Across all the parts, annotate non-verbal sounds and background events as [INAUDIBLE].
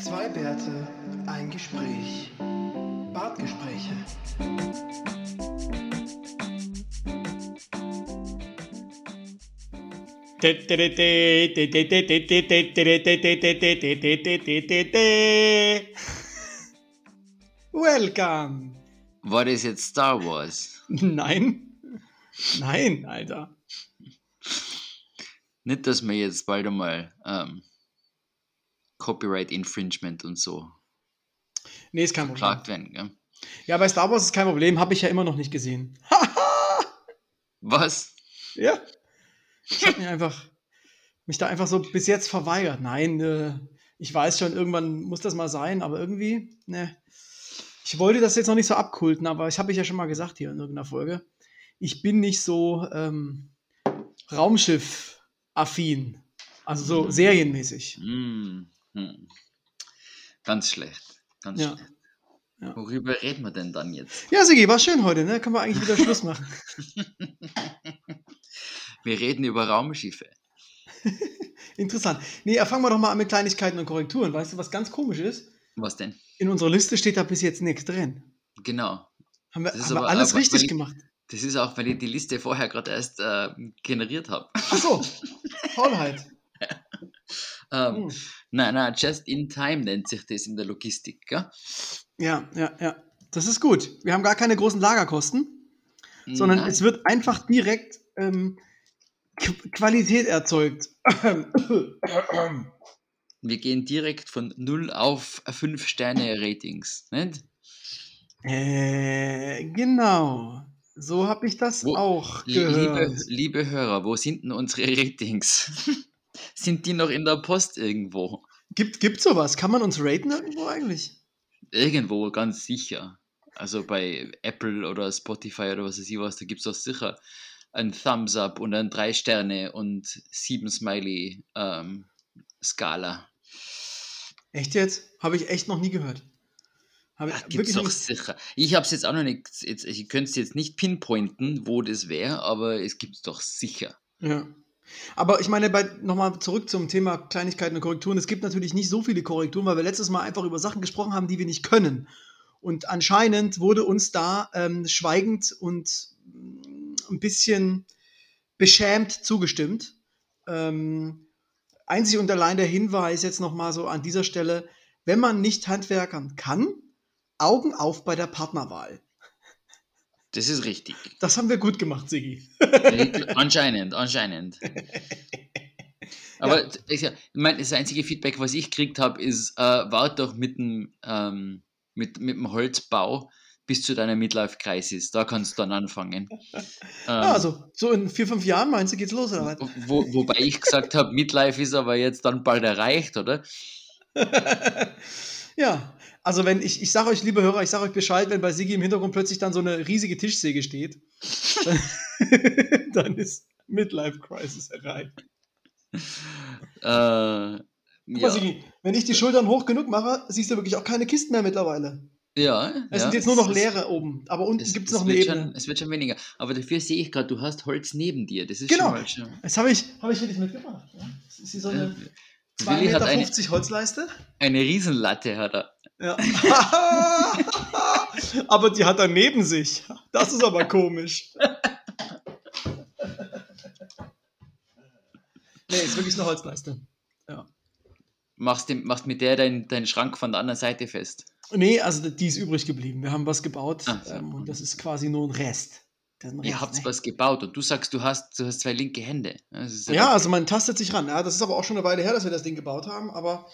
Zwei Bärte, ein Gespräch. Bartgespräche. Welcome. War das jetzt Star Wars? Nein. Nein, Alter. Nicht, dass wir jetzt bald einmal ähm, Copyright Infringement und so Nee, ist kein Problem. werden. Gell? Ja, bei Star Wars ist kein Problem, habe ich ja immer noch nicht gesehen. [LAUGHS] Was? Ja. Ich habe mich einfach, mich da einfach so bis jetzt verweigert. Nein, äh, ich weiß schon, irgendwann muss das mal sein, aber irgendwie, ne. Ich wollte das jetzt noch nicht so abkulten, aber ich habe ich ja schon mal gesagt hier in irgendeiner Folge. Ich bin nicht so ähm, Raumschiff-affin. Also so serienmäßig. Hm, hm. Ganz schlecht. Ganz Ja. schlecht. Ja. Worüber reden wir denn dann jetzt? Ja, Sigi, war schön heute, ne? Können wir eigentlich wieder Schluss machen. [LAUGHS] [LAUGHS] Wir reden über Raumschiffe. [LAUGHS] Interessant. Nee, fangen wir doch mal an mit Kleinigkeiten und Korrekturen. Weißt du, was ganz komisch ist? Was denn? In unserer Liste steht da bis jetzt nichts drin. Genau. Haben wir, haben wir aber- alles aber- richtig ich- gemacht. Das ist auch, weil ich die Liste vorher gerade erst äh, generiert habe. Ach so, Faulheit. Ähm, Hm. Nein, nein, just in time nennt sich das in der Logistik. Gell? Ja, ja, ja. Das ist gut. Wir haben gar keine großen Lagerkosten, sondern Nein. es wird einfach direkt ähm, Qu- Qualität erzeugt. Wir gehen direkt von 0 auf 5 Sterne Ratings. Nicht? äh, genau. So habe ich das Wo- auch gehört. Liebe, liebe Hörer, wo sind denn unsere Ratings? [LAUGHS] sind die noch in der Post irgendwo? Gibt gibt sowas? Kann man uns raten irgendwo eigentlich? Irgendwo, ganz sicher. Also bei Apple oder Spotify oder was weiß ich was, da gibt es doch sicher ein Thumbs Up und ein 3 Sterne und 7 Smiley ähm, Skala. Echt jetzt? Habe ich echt noch nie gehört. Habe ich Ach, gibt's doch sicher. Ich habe es jetzt auch noch nicht, jetzt, ich könnte es jetzt nicht pinpointen, wo das wäre, aber es gibt es doch sicher. Ja. Aber ich meine, nochmal zurück zum Thema Kleinigkeiten und Korrekturen. Es gibt natürlich nicht so viele Korrekturen, weil wir letztes Mal einfach über Sachen gesprochen haben, die wir nicht können. Und anscheinend wurde uns da ähm, schweigend und mm, ein bisschen beschämt zugestimmt. Ähm, einzig und allein der Hinweis jetzt nochmal so an dieser Stelle, wenn man nicht handwerkern kann, Augen auf bei der Partnerwahl. Das ist richtig. Das haben wir gut gemacht, Sigi. anscheinend, anscheinend. [LAUGHS] Aber ich, ja, ich mein, das einzige Feedback, was ich gekriegt habe, ist, äh, wart doch mit dem, ähm, mit, mit dem Holzbau bis zu deiner Midlife-Crisis. Da kannst du dann anfangen. [LAUGHS] Ähm, Ja, also so in vier, fünf Jahren meinst du, geht's los oder was? wo, wobei ich gesagt habe, Midlife ist aber jetzt dann bald erreicht, oder? [LAUGHS] ja, also wenn ich, ich sage euch, liebe Hörer, ich sage euch Bescheid, wenn bei Sigi im Hintergrund plötzlich dann so eine riesige Tischsäge steht, dann, [LAUGHS] dann ist Midlife Crisis erreicht. Äh, Guck mal, ja, Sigi, wenn ich die Schultern hoch genug mache, siehst du wirklich auch keine Kisten mehr mittlerweile. ja, Es ja, sind jetzt nur noch leere oben, aber unten gibt es noch eine Ebene. Schon, es wird schon weniger. Aber dafür sehe ich gerade, du hast Holz neben dir. Das ist Genau. schon mal schon. Das habe ich, hab ich wirklich mitgebracht. Ja? Das ist hier so eine Äh, 2,50 Willi hat Meter eine, Holzleiste. eine Riesenlatte, hat er. Ja. [LAUGHS] aber die hat er neben sich. Das ist aber komisch. nee, ist wirklich eine Holzleiste. Machst, dem, machst mit der deinen dein Schrank von der anderen Seite fest. Nee, also die ist übrig geblieben. Wir haben was gebaut Ach so. ähm, und das ist quasi nur ein Rest. Ihr habt ne? was gebaut und du sagst, du hast, du hast zwei linke Hände. Ist Ja, also man tastet sich ran. Ja, das ist aber auch schon eine Weile her, dass wir das Ding gebaut haben. Aber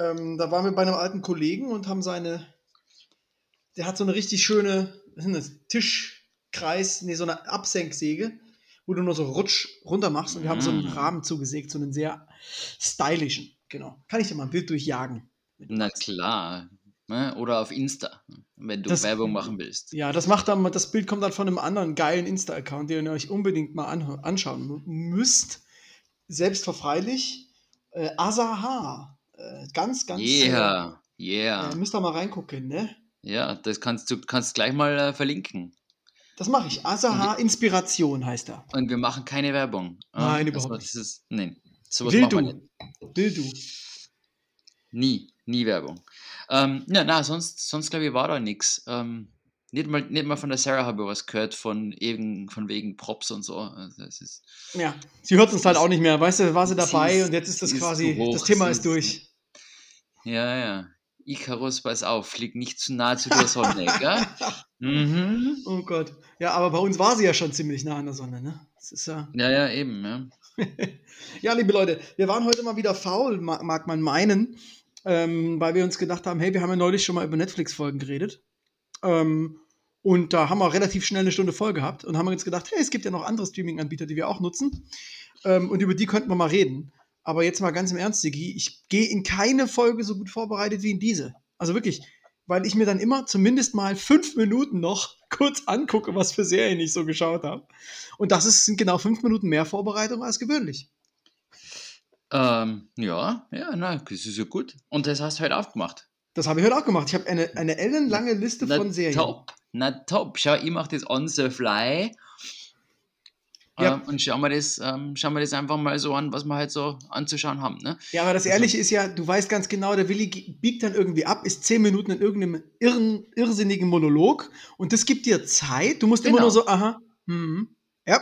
ähm, da waren wir bei einem alten Kollegen und haben seine. Der hat so eine richtig schöne das? Tischkreis, nee, so eine Absenksäge, wo du nur so rutsch runter machst. Und wir haben so einen Mm. Rahmen zugesägt, so einen sehr stylischen. Genau. Kann ich dir mal ein Bild durchjagen? Na klar. Ne? Oder auf Insta, wenn du Das- Werbung machen willst. Ja, das macht dann, das Bild kommt dann von einem anderen geilen Insta-Account, den ihr euch unbedingt mal anschauen mü- müsst. Selbstverfreilich. Äh, Asaha. Äh, ganz, ganz. Yeah, Äh, yeah. äh, müsst ihr mal reingucken, ne? Ja, das kannst du kannst gleich mal äh, verlinken. Das mache ich. Asaha Inspiration heißt er. Und wir machen keine Werbung. Nein, überhaupt also, nicht. Das ist, nein, sowas Will machen du. nicht. Will du. Nie. Nie Werbung. Ähm, ja, na, sonst, sonst glaube ich, war da nichts. Ähm, nicht mal, nicht mal von der Sarah habe ich was gehört, von, eben, von wegen Props und so. Also das ist, Ja, sie hört uns halt auch nicht mehr. Weißt du, war sie dabei und jetzt ist das quasi, hoch, das Thema ist- durch. Ja, ja. Icarus, pass auf, flieg nicht zu nah zu der Sonne, gell? [LAUGHS] Mhm. Oh Gott. Ja, aber bei uns war sie ja schon ziemlich nah an der Sonne, ne? Das ist ja. Ja, ja, eben, ja. [LAUGHS] Ja, liebe Leute, wir waren heute mal wieder faul, ma- mag man meinen, ähm, weil wir uns gedacht haben, hey, wir haben ja neulich schon mal über Netflix-Folgen geredet. Ähm, und da haben wir relativ schnell eine Stunde voll gehabt und haben uns gedacht, hey, es gibt ja noch andere Streaming-Anbieter, die wir auch nutzen. Ähm, und über die könnten wir mal reden. Aber jetzt mal ganz im Ernst, Sigi, ich gehe in keine Folge so gut vorbereitet wie in diese. Also wirklich, weil ich mir dann immer zumindest mal fünf Minuten noch [LAUGHS] kurz angucke, was für Serien ich so geschaut habe. Und das ist, sind genau fünf Minuten mehr Vorbereitung als gewöhnlich. Ähm, ja, ja, na, das ist ja gut. Und das hast du heute aufgemacht. Das habe ich heute auch gemacht. Ich habe eine, eine ellenlange Liste Na, von Serien. top. Na top. Schau, ich mache das on the fly. Ja. Ähm, und schauen wir, das, ähm, schauen wir das einfach mal so an, was wir halt so anzuschauen haben. Ne? Ja, aber das Also- Ehrliche ist ja, du weißt ganz genau, der Willi biegt dann irgendwie ab, ist zehn Minuten in irgendeinem irren, irrsinnigen Monolog und das gibt dir Zeit. Du musst immer Genau. nur so, aha, mhm, ja,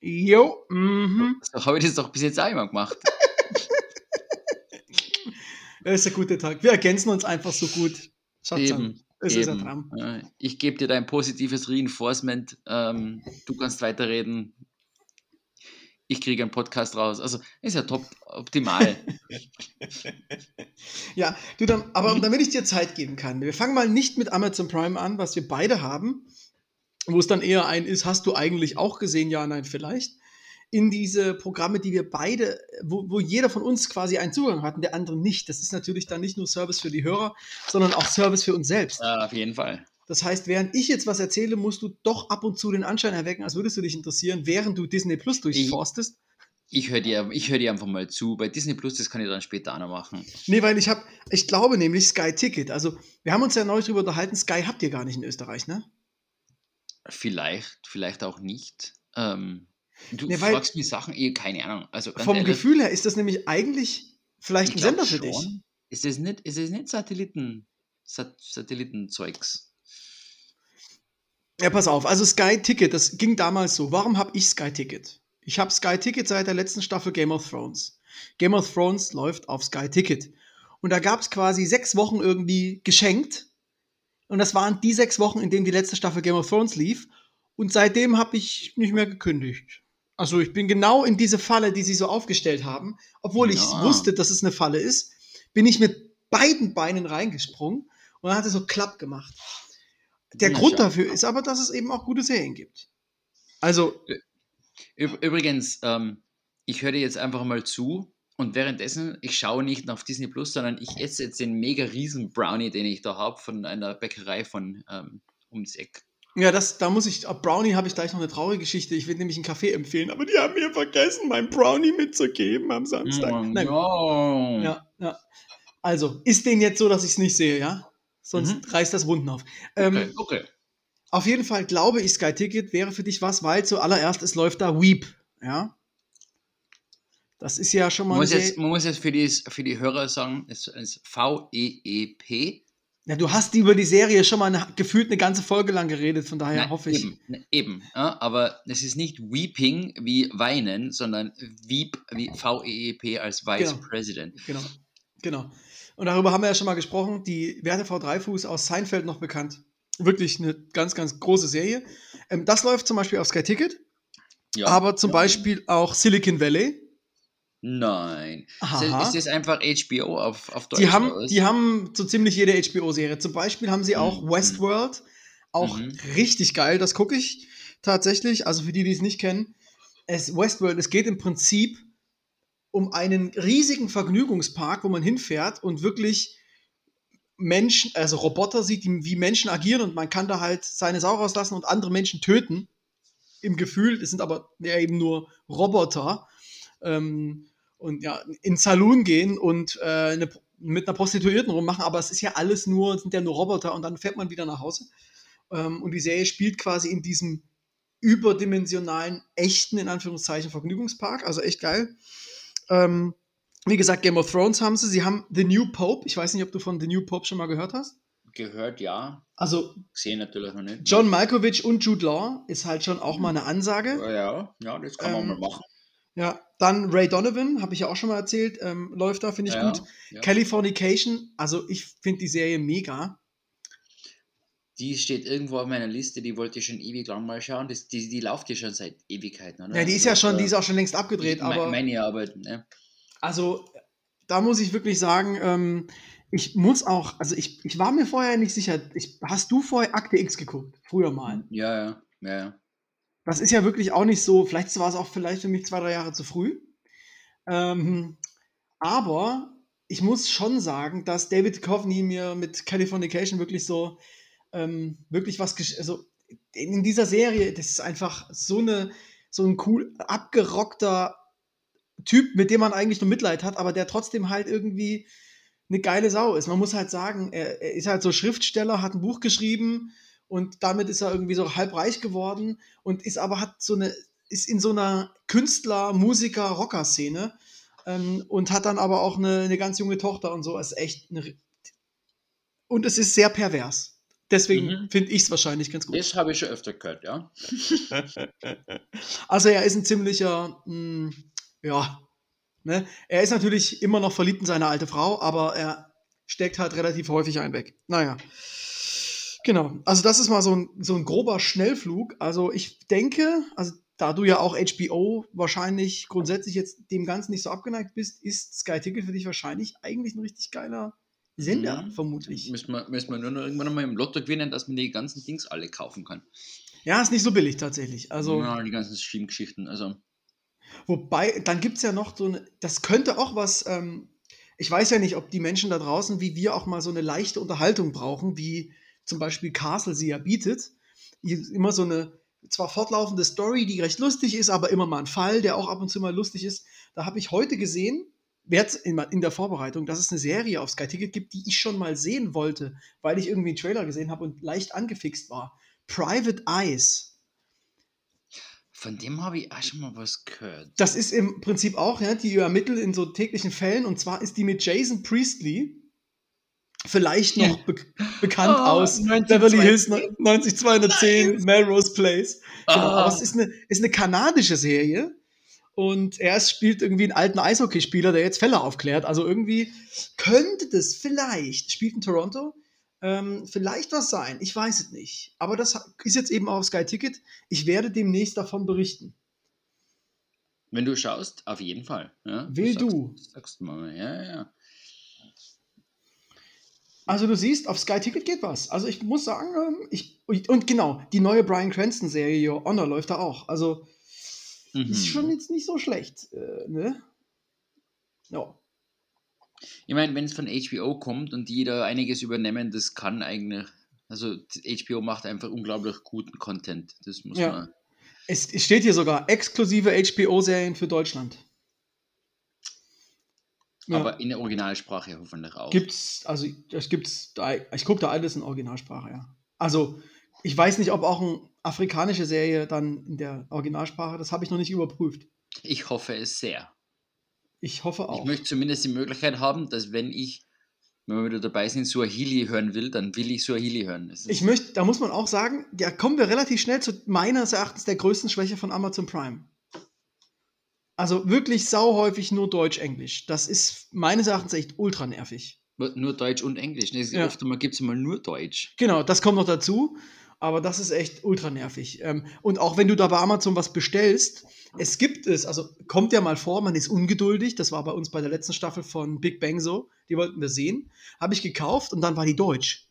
jo, mhm. So habe ich das doch bis jetzt immer gemacht. [LAUGHS] Das ist ein guter Tag. Wir ergänzen uns einfach so gut. Schaut's an. Eben. Es ist ein. Traum. Ich gebe dir dein positives Reinforcement. Ähm, du kannst weiterreden. Ich kriege einen Podcast raus. Also ist ja top, optimal. [LAUGHS] Ja, du dann, aber [LAUGHS] damit ich dir Zeit geben kann, wir fangen mal nicht mit Amazon Prime an, was wir beide haben, wo es dann eher ein ist, hast du eigentlich auch gesehen, ja, nein, vielleicht, in diese Programme, die wir beide, wo, wo jeder von uns quasi einen Zugang hat und der andere nicht. Das ist natürlich dann nicht nur Service für die Hörer, sondern auch Service für uns selbst. ja, auf jeden Fall. Das heißt, während ich jetzt was erzähle, musst du doch ab und zu den Anschein erwecken, als würdest du dich interessieren, während du Disney Plus durchforstest. Ich höre dir, ich hör dir einfach mal zu. Bei Disney Plus, das kann ich dann später auch noch machen. Nee, weil ich habe, ich glaube nämlich Sky Ticket. Also, wir haben uns ja neulich darüber unterhalten, Sky habt ihr gar nicht in Österreich, ne? Vielleicht, vielleicht auch nicht. Ähm, du Nee, fragst mich Sachen, eh, keine Ahnung. Also Vom ehrlich, Gefühl her ist das nämlich eigentlich vielleicht ich ein Sender für dich. schon. Ist es nicht, ist es nicht Satelliten, Sat Satellitenzeugs? Ja, pass auf. Also Sky Ticket, das ging damals so. Warum habe ich Sky Ticket? Ich habe Sky Ticket seit der letzten Staffel Game of Thrones. Game of Thrones läuft auf Sky Ticket. Und da gab es quasi sechs Wochen irgendwie geschenkt. Und das waren die sechs Wochen, in denen die letzte Staffel Game of Thrones lief. Und seitdem habe ich nicht mehr gekündigt. Also ich bin genau in diese Falle, die sie so aufgestellt haben. Obwohl ich Ja. wusste, dass es eine Falle ist, bin ich mit beiden Beinen reingesprungen und dann hat es so klapp gemacht. Der Na, Grund schau. dafür ist aber, dass es eben auch gute Serien gibt. Also, Üb- Übrigens, ähm, ich höre dir jetzt einfach mal zu und währenddessen, ich schaue nicht auf Disney Plus, sondern ich esse jetzt den mega riesen Brownie, den ich da habe, von einer Bäckerei von ähm, ums Eck. ja, das, da muss ich, Brownie habe ich gleich noch eine traurige Geschichte. Ich will nämlich einen Kaffee empfehlen, aber die haben mir vergessen, meinen Brownie mitzugeben am Samstag. Oh, Nein, no. ja, ja. Also, ist den jetzt so, dass ich es nicht sehe, ja? Sonst Mhm. reißt das Wunden auf. Ähm, Okay, okay. Auf jeden Fall glaube ich, Sky Ticket wäre für dich was, weil zuallererst es läuft da Weep, ja? Das ist ja schon mal Man muss, jetzt, man muss jetzt für die, für die Hörer sagen, es ist V-E-E-P. Ja, du hast über die Serie schon mal eine, gefühlt eine ganze Folge lang geredet, von daher Nein, hoffe ich. Eben, eben ja, aber es ist nicht Weeping wie Weinen, sondern Weep wie V-E-E-P als Vice Genau. President. Genau, genau. Und darüber haben wir ja schon mal gesprochen. Die Werte V. Dreifuß aus Seinfeld noch bekannt. Wirklich eine ganz, ganz große Serie. Ähm, das läuft zum Beispiel auf Sky Ticket, Ja. aber zum Ja. Beispiel auch Silicon Valley. Nein. Aha. Ist, das einfach HBO auf, auf Deutsch? Die haben, die haben so ziemlich jede HBO-Serie. Zum Beispiel haben sie auch Mhm. Westworld. Auch Mhm. richtig geil. Das gucke ich tatsächlich. Also für die, die es nicht kennen. Es, Westworld, es geht im Prinzip um einen riesigen Vergnügungspark, wo man hinfährt und wirklich Menschen, also Roboter sieht, wie Menschen agieren und man kann da halt seine Sau rauslassen und andere Menschen töten. Im Gefühl, das sind aber ja eben nur Roboter. Ähm, und ja, in Saloon gehen und äh, eine, mit einer Prostituierten rummachen, aber es ist ja alles nur, sind ja nur Roboter und dann fährt man wieder nach Hause. Ähm, und die Serie spielt quasi in diesem überdimensionalen, echten, in Anführungszeichen, Vergnügungspark, also echt geil. Ähm, Wie gesagt, Game of Thrones haben sie. Sie haben The New Pope. Ich weiß nicht, ob du von The New Pope schon mal gehört hast. Gehört, ja. Also, Sehe natürlich noch nicht. John Malkovich und Jude Law ist halt schon auch mal eine Ansage. Ja, ja, das kann man Ähm, mal machen. Ja, dann Ray Donovan, habe ich ja auch schon mal erzählt, ähm, läuft da, finde ich ja, gut. Ja. Californication, also ich finde die Serie mega. Die steht irgendwo auf meiner Liste, die wollte ich schon ewig lang mal schauen. Das, die, die läuft ja schon seit Ewigkeiten, oder? Ja, die ist Also, ja schon, die ist auch schon längst abgedreht, me- aber Meine Arbeit, ne? also da muss ich wirklich sagen, ähm, ich muss auch, also ich, ich war mir vorher nicht sicher, ich, hast du vorher Akte X geguckt? Früher mal. Ja, ja, ja, ja. Das ist ja wirklich auch nicht so, vielleicht war es auch vielleicht für mich zwei, drei Jahre zu früh. Ähm, aber ich muss schon sagen, dass David Coveney mir mit Californication wirklich so, ähm, wirklich was, also in dieser Serie, das ist einfach so eine, so ein cool abgerockter Typ, mit dem man eigentlich nur Mitleid hat, aber der trotzdem halt irgendwie eine geile Sau ist. Man muss halt sagen, er, er ist halt so Schriftsteller, hat ein Buch geschrieben und damit ist er irgendwie so halb reich geworden und ist aber hat so eine ist in so einer Künstler, Musiker, Rocker-Szene ähm, und hat dann aber auch eine, eine ganz junge Tochter und so. Ist echt eine, und es ist sehr pervers. Deswegen Mhm. finde ich es wahrscheinlich ganz gut. Das habe ich schon öfter gehört, ja. [LAUGHS] Also er ist ein ziemlicher, mh, ja, ne? Er ist natürlich immer noch verliebt in seine alte Frau, aber er steckt halt relativ häufig einen weg. Naja. Genau. Also das ist mal so ein, so ein grober Schnellflug. Also ich denke, also da du ja auch HBO wahrscheinlich grundsätzlich jetzt dem Ganzen nicht so abgeneigt bist, ist Sky Ticket für dich wahrscheinlich eigentlich ein richtig geiler Sender, Mhm. vermutlich. Müssen wir, müssen wir nur noch irgendwann mal im Lotto gewinnen, dass man die ganzen Dings alle kaufen kann. Ja, ist nicht so billig tatsächlich. Also ja, die ganzen Stream-Geschichten. Also, Wobei, dann gibt es ja noch so eine, das könnte auch was, ähm, ich weiß ja nicht, ob die Menschen da draußen, wie wir auch mal so eine leichte Unterhaltung brauchen, wie zum Beispiel Castle sie ja bietet. Immer so eine zwar fortlaufende Story, die recht lustig ist, aber immer mal ein Fall, der auch ab und zu mal lustig ist. Da habe ich heute gesehen, jetzt in, in der Vorbereitung, dass es eine Serie auf Sky Ticket gibt, die ich schon mal sehen wollte, weil ich irgendwie einen Trailer gesehen habe und leicht angefixt war. Private Eyes. von dem habe ich auch schon mal was gehört. Das ist im Prinzip auch, ja, die ermittelt in so täglichen Fällen und zwar ist die mit Jason Priestley, vielleicht noch be [LAUGHS] bekannt Oh, aus 90, Beverly Hills 210. 90210, Melrose Place. Genau, Ah. aber es ist eine, ist eine kanadische Serie und er spielt irgendwie einen alten Eishockeyspieler, der jetzt Fälle aufklärt. Also irgendwie könnte das vielleicht, spielt in Toronto, ähm, vielleicht was sein. Ich weiß es nicht. Aber das ist jetzt eben auch auf Sky Ticket. Ich werde demnächst davon berichten. Wenn du schaust, auf jeden Fall. Ja, Will sagst, du. Sagst du mal, ja, ja. Also du siehst, auf Sky Ticket geht was. Also ich muss sagen, ähm, ich, und genau, die neue Brian Cranston-Serie Your Honor läuft da auch. Also Mhm. ist schon jetzt nicht so schlecht. Äh, ne? Ja. Ich meine, wenn es von HBO kommt und die da einiges übernehmen, das kann eigentlich. Also HBO macht einfach unglaublich guten Content. Das muss Ja. man. Es, steht hier sogar exklusive HBO-Serien für Deutschland. Ja. Aber in der Originalsprache hoffentlich auch. Gibt's, also das gibt's, da, ich gucke da alles in Originalsprache, ja. Also ich weiß nicht, ob auch eine afrikanische Serie dann in der Originalsprache, das habe ich noch nicht überprüft. Ich hoffe es sehr. Ich hoffe auch. Ich möchte zumindest die Möglichkeit haben, dass wenn ich, wenn wir wieder dabei sind, Suahili hören will, dann will ich Suahili hören. Ich möchte, da muss man auch sagen, da kommen wir relativ schnell zu meines Erachtens der größten Schwäche von Amazon Prime. Also wirklich sauhäufig nur Deutsch-Englisch. Das ist meines Erachtens echt ultra nervig. nur Deutsch und Englisch. Ne? Ja. Oft gibt es mal nur Deutsch. Genau, das kommt noch dazu. Aber das ist echt ultra nervig. Ähm, und auch wenn du da bei Amazon was bestellst, es gibt es, also kommt ja mal vor, man ist ungeduldig. Das war bei uns bei der letzten Staffel von Big Bang so. Die wollten wir sehen. Habe ich gekauft und dann war die deutsch.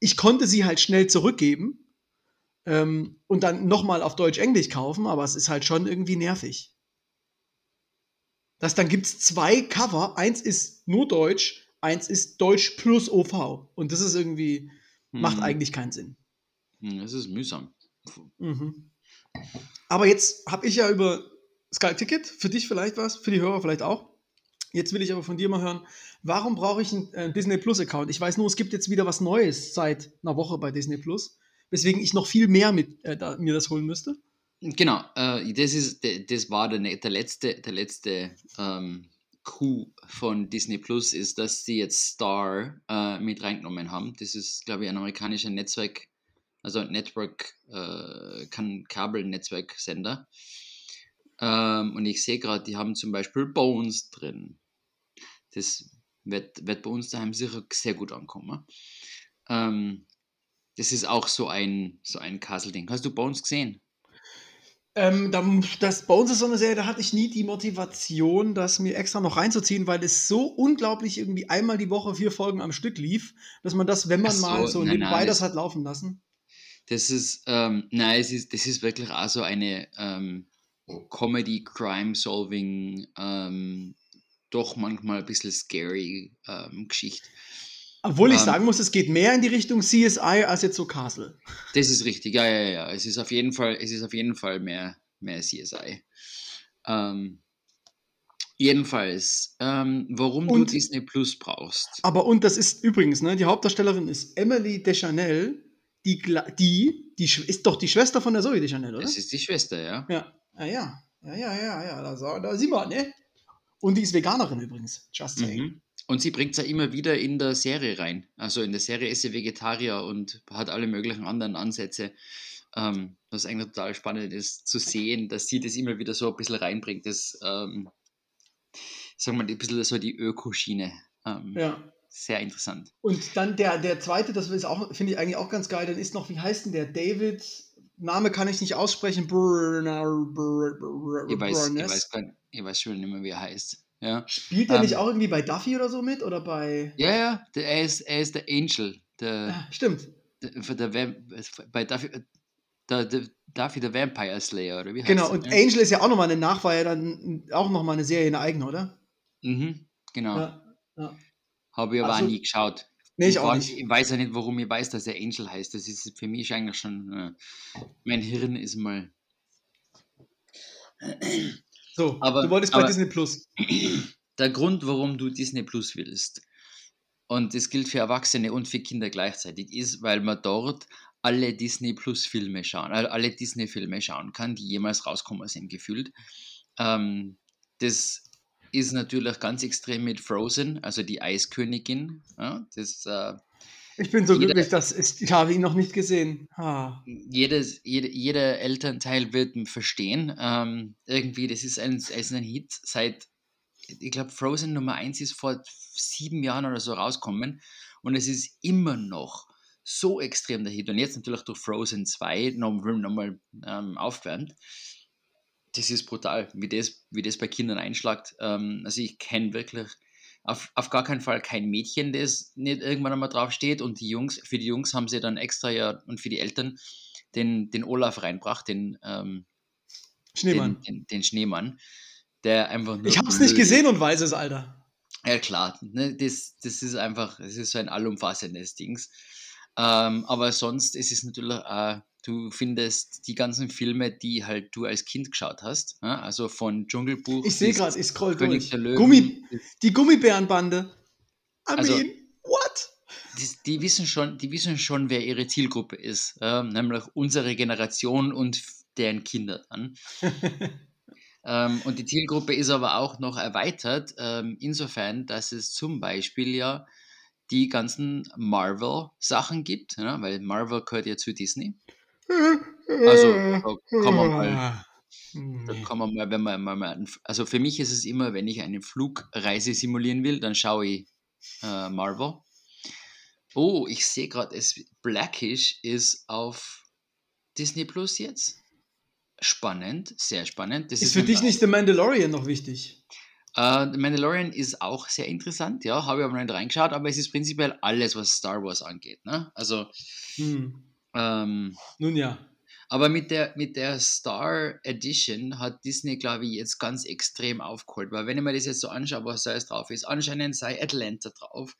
Ich konnte sie halt schnell zurückgeben ähm, und dann nochmal auf Deutsch-Englisch kaufen, aber es ist halt schon irgendwie nervig. Das, dann gibt es zwei Cover. Eins ist nur Deutsch, eins ist Deutsch plus OV. Und das ist irgendwie, macht Hm. eigentlich keinen Sinn. Hm, Das ist mühsam. Mhm. Aber jetzt habe ich ja über Sky Ticket, für dich vielleicht was, für die Hörer vielleicht auch. Jetzt will ich aber von dir mal hören, warum brauche ich einen äh, Disney Plus Account? Ich weiß nur, es gibt jetzt wieder was Neues seit einer Woche bei Disney Plus, weswegen ich noch viel mehr mit, äh, da, mir das holen müsste. Genau, äh, das, ist, das war der, ne- der letzte, der letzte ähm, Coup von Disney Plus ist, dass sie jetzt Star äh, mit reingenommen haben. Das ist, glaube ich, ein amerikanischer Netzwerk, also Network, äh, kann Kabelnetzwerksender. Ähm, und ich sehe gerade, die haben zum Beispiel Bones drin. Das wird, wird bei uns daheim sicher sehr gut ankommen. Ähm, das ist auch so ein, so ein Castle-Ding. Hast du Bones gesehen? Ähm, das, bei uns ist so eine Serie, da hatte ich nie die Motivation, das mir extra noch reinzuziehen, weil es so unglaublich irgendwie einmal die Woche vier Folgen am Stück lief, dass man das, wenn man so, mal so nein, nebenbei nein, das hat laufen lassen. Das ist, ähm, nein, es ist, das ist wirklich auch so eine ähm, Comedy, Crime-Solving, ähm, doch manchmal ein bisschen scary ähm, Geschichte. Obwohl ich ähm, sagen muss, es geht mehr in die Richtung CSI als jetzt so Castle. Das ist richtig, ja, ja, ja. Es ist auf jeden Fall, es ist auf jeden Fall mehr, mehr CSI. Ähm, jedenfalls, ähm, warum und, du Disney Plus brauchst. Aber und das ist übrigens, ne, die Hauptdarstellerin ist Emily Deschanel, die, die, die ist doch die Schwester von der Zoe Deschanel, oder? Das ist die Schwester, ja. Ja, ja, ja, ja, ja, ja, ja. Da, da sieht man, ne? Und die ist Veganerin übrigens, just saying. Mhm. Und sie bringt es ja immer wieder in der Serie rein. Also in der Serie ist sie Vegetarier und hat alle möglichen anderen Ansätze. Ähm, was eigentlich total spannend ist, zu sehen, dass sie das immer wieder so ein bisschen reinbringt. Das, ähm, sagen wir mal, ein bisschen so die Ökoschiene. Ähm, ja. Sehr interessant. Und dann der, der zweite, das ist auch, finde ich eigentlich auch ganz geil, dann ist noch, wie heißt denn der? David, Name kann ich nicht aussprechen. Brunner, Brunner, ich, weiß, ich, weiß, ich weiß schon nicht mehr, wie er heißt. Ja. Spielt er ähm, nicht auch irgendwie bei Duffy oder so mit? Oder bei. Ja, ja, der, er, ist, er ist der Angel. Der, ja, stimmt. Der, der, bei Duffy, der, der, Duffy der Vampire Slayer, oder wie heißt Genau, und ja? Angel ist ja auch nochmal eine Nachweih, dann auch nochmal eine Serie, eine eigene, oder? Mhm, genau. Ja. Habe ich aber also, auch nie geschaut. Nee, ich, auch nicht. Ich weiß ja nicht, warum ich weiß, dass er Angel heißt. Das ist für mich eigentlich schon. Äh, mein Hirn ist mal. So, aber, du wolltest bei Disney Plus. [CLEARS THROAT] Der Grund, warum du Disney Plus willst, und das gilt für Erwachsene und für Kinder gleichzeitig, ist, weil man dort alle Disney Plus Filme schauen, also alle Disney Filme schauen kann, die jemals rauskommen sind, gefühlt. Ähm, das ist natürlich ganz extrem mit Frozen, also die Eiskönigin. Ja, das äh, ich bin so jeder, glücklich, dass ich, ich habe ihn noch nicht gesehen. Ah. Jedes, jede, jeder Elternteil wird ihn verstehen. Ähm, irgendwie, das ist ein, ist ein Hit seit, ich glaube, Frozen Nummer 1 ist vor sieben Jahren oder so rausgekommen und es ist immer noch so extrem der Hit. Und jetzt natürlich durch Frozen 2 nochmal noch ähm, aufwärmt. Das ist brutal, wie das, wie das bei Kindern einschlagt. Ähm, also ich kenne wirklich auf, auf gar keinen Fall kein Mädchen, das nicht irgendwann einmal drauf steht. Und die Jungs, für die Jungs haben sie dann extra ja und für die Eltern den, den Olaf reinbracht, den, ähm, Schneemann. Den, den, den, Schneemann, der einfach. Ich hab's nicht gesehen und weiß es, Alter. Ja, klar. Ne, das, das ist einfach, es ist so ein allumfassendes Dings. Ähm, aber sonst ist es natürlich äh, du findest die ganzen Filme, die halt du als Kind geschaut hast. Ja? Also von Dschungelbuch. Ich sehe gerade, ich scroll durch. Gummi, die Gummibärenbande. I also, mean, what? Die, die, wissen schon, die wissen schon, wer ihre Zielgruppe ist. Äh, nämlich unsere Generation und deren Kinder dann. [LAUGHS] ähm, und die Zielgruppe ist aber auch noch erweitert, ähm, insofern, dass es zum Beispiel ja die ganzen Marvel-Sachen gibt, ja, weil Marvel gehört ja zu Disney. Also da kann man mal, da kann man mal, wenn man mal, also für mich ist es immer, wenn ich eine Flugreise simulieren will, dann schaue ich äh, Marvel. Oh, ich sehe gerade, es Blackish ist auf Disney Plus jetzt. Spannend, sehr spannend. Das ist, ist für dich nicht The Mandalorian noch wichtig? Uh, The Mandalorian ist auch sehr interessant, ja, habe ich aber nicht reingeschaut, aber es ist prinzipiell alles, was Star Wars angeht. Ne? Also hm. Ähm, Nun ja. Aber mit der, mit der Star Edition hat Disney, glaube ich, jetzt ganz extrem aufgeholt. Weil wenn ich mir das jetzt so anschaue, was da jetzt drauf ist, anscheinend sei Atlanta drauf.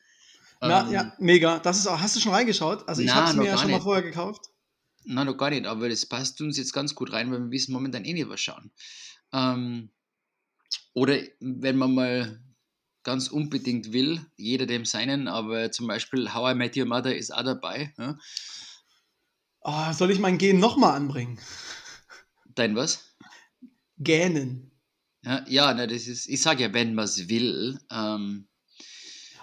Na, ähm, ja, mega. Das ist auch, hast du schon reingeschaut? Also ich habe es mir ja schon nicht. mal vorher gekauft. Nein, noch gar nicht, aber das passt uns jetzt ganz gut rein, weil wir wissen momentan eh nicht was schauen. Ähm, oder wenn man mal ganz unbedingt will, jeder dem seinen, aber zum Beispiel How I Met Your Mother ist auch dabei. Ja? Oh, soll ich mein Gehen nochmal anbringen? Dein was? Gähnen. Ja, ja ne, das ist, ich sage ja, wenn man es will. Ähm,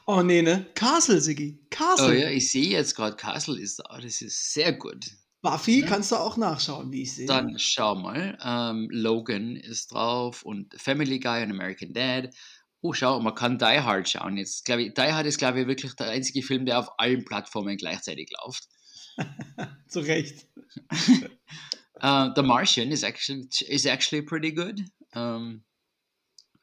oh nee, ne? Castle, Siggi. Castle. Oh ja, ich sehe jetzt gerade, Castle ist da. Das ist sehr gut. Buffy ja. kannst du auch nachschauen, wie ich sehe. Dann schau mal. Ähm, Logan ist drauf und Family Guy und American Dad. Oh, schau, man kann Die Hard schauen. Jetzt, glaube ich, Die Hard ist, glaube ich, wirklich der einzige Film, der auf allen Plattformen gleichzeitig läuft. [LAUGHS] Zu Recht. [LAUGHS] uh, The Martian is actually, is actually pretty good. Um,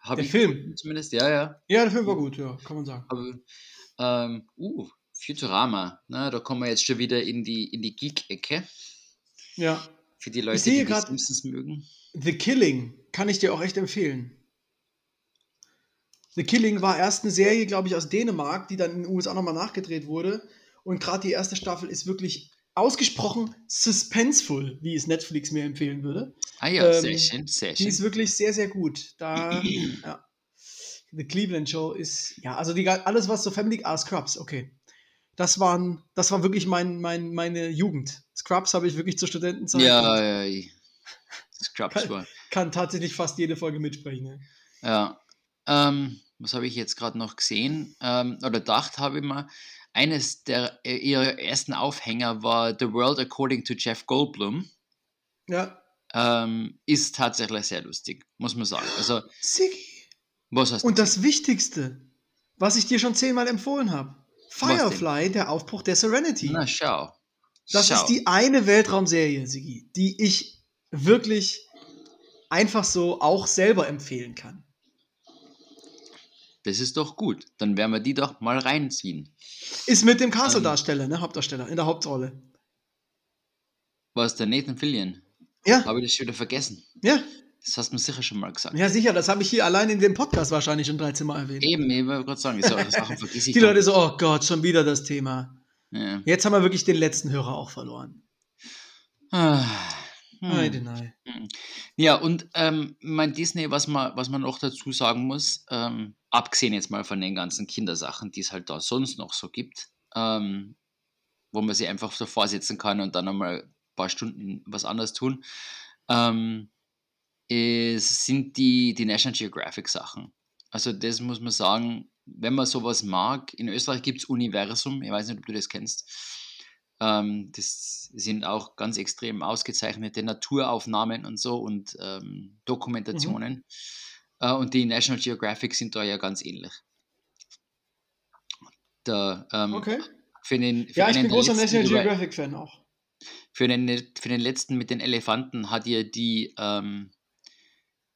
der Film? Zumindest, ja, ja. Ja, der Film war gut, ja, kann man sagen. Aber, um, uh, Futurama, ne, da kommen wir jetzt schon wieder in die, in die Geek-Ecke. Ja. Für die Leute, die die Simpsons mögen. The Killing kann ich dir auch echt empfehlen. The Killing war erst eine Serie, glaube ich, aus Dänemark, die dann in den USA nochmal nachgedreht wurde. Und gerade die erste Staffel ist wirklich ausgesprochen suspenseful, wie es Netflix mir empfehlen würde. Ah ja, ähm, sehr schön, sehr schön. Die ist wirklich sehr, sehr gut. Da, [CLEARS THROAT] ja. The Cleveland Show ist, ja, also die, alles, was so Family, ah, Scrubs, okay. Das waren, das war wirklich mein, mein, meine Jugend. Scrubs habe ich wirklich zur Studentenzeit. Ja, ja, Scrubs kann, war. Kann tatsächlich fast jede Folge mitsprechen. Ne? Ja. Ähm, was habe ich jetzt gerade noch gesehen ähm, oder gedacht, habe ich mal. Eines der äh, ihrer ersten Aufhänger war The World According to Jeff Goldblum. Ja. Ähm, ist tatsächlich sehr lustig, muss man sagen. Also, Siggi. Was hast du Und das Wichtigste, was ich dir schon zehnmal empfohlen habe: Firefly, der Aufbruch der Serenity. Na, schau. Das schau. ist die eine Weltraumserie, Sigi, die ich wirklich einfach so auch selber empfehlen kann. Das ist doch gut. Dann werden wir die doch mal reinziehen. Ist mit dem Castle-Darsteller, ähm, ne? Hauptdarsteller, in der Hauptrolle. Was, der Nathan Fillion? Ja. Habe ich das schon wieder vergessen? Ja. Das hast du mir sicher schon mal gesagt. Ja, sicher, das habe ich hier allein in dem Podcast wahrscheinlich schon 13 Mal erwähnt. Eben, ich wollte gerade sagen, so Sachen vergesse ich. Die Leute so, oh Gott, schon wieder das Thema. Ja. Jetzt haben wir wirklich den letzten Hörer auch verloren. Ah. Hm. Ja, und ähm, mein Disney, was man, was man noch dazu sagen muss, ähm, abgesehen jetzt mal von den ganzen Kindersachen, die es halt da sonst noch so gibt, ähm, wo man sich einfach davor setzen kann und dann nochmal ein paar Stunden was anderes tun, ähm, ist, sind die, die National Geographic Sachen. Also das muss man sagen, wenn man sowas mag, in Österreich gibt es Universum, ich weiß nicht, ob du das kennst, ähm, das sind auch ganz extrem ausgezeichnete Naturaufnahmen und so und ähm, mhm. Dokumentationen. Mhm. Äh, und die National Geographic sind da ja ganz ähnlich. Da, ähm, okay. Für den, für ja, ich bin großer National Geographic-Fan auch. Für den, für den letzten mit den Elefanten hat ja die, ähm,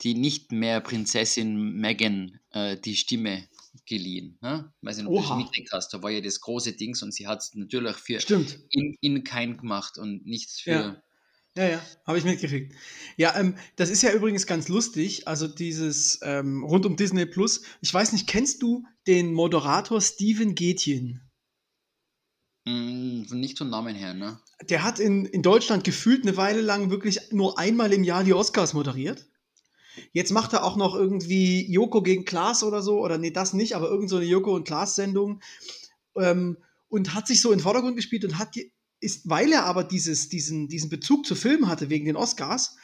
die nicht mehr Prinzessin Megan äh, die Stimme geliehen. Ne? Weiß nicht, ob Oha. du mitgekriegt hast. Da war ja das große Dings und sie hat es natürlich für Stimmt. In, in kein gemacht und nichts für. Ja. Ja, ja, habe ich mitgekriegt. Ja, ähm, das ist ja übrigens ganz lustig. Also dieses ähm, rund um Disney Plus. Ich weiß nicht, kennst du den Moderator Steven Gätjen? Mm, nicht vom Namen her, ne? Der hat in, in Deutschland gefühlt eine Weile lang wirklich nur einmal im Jahr die Oscars moderiert. Jetzt macht er auch noch irgendwie Joko gegen Klaas oder so, oder nee, das nicht, aber irgend so eine Joko und Klaas-Sendung. Ähm, und hat sich so in den Vordergrund gespielt und hat, ist, weil er aber dieses, diesen, diesen Bezug zu Filmen hatte, wegen den Oscars,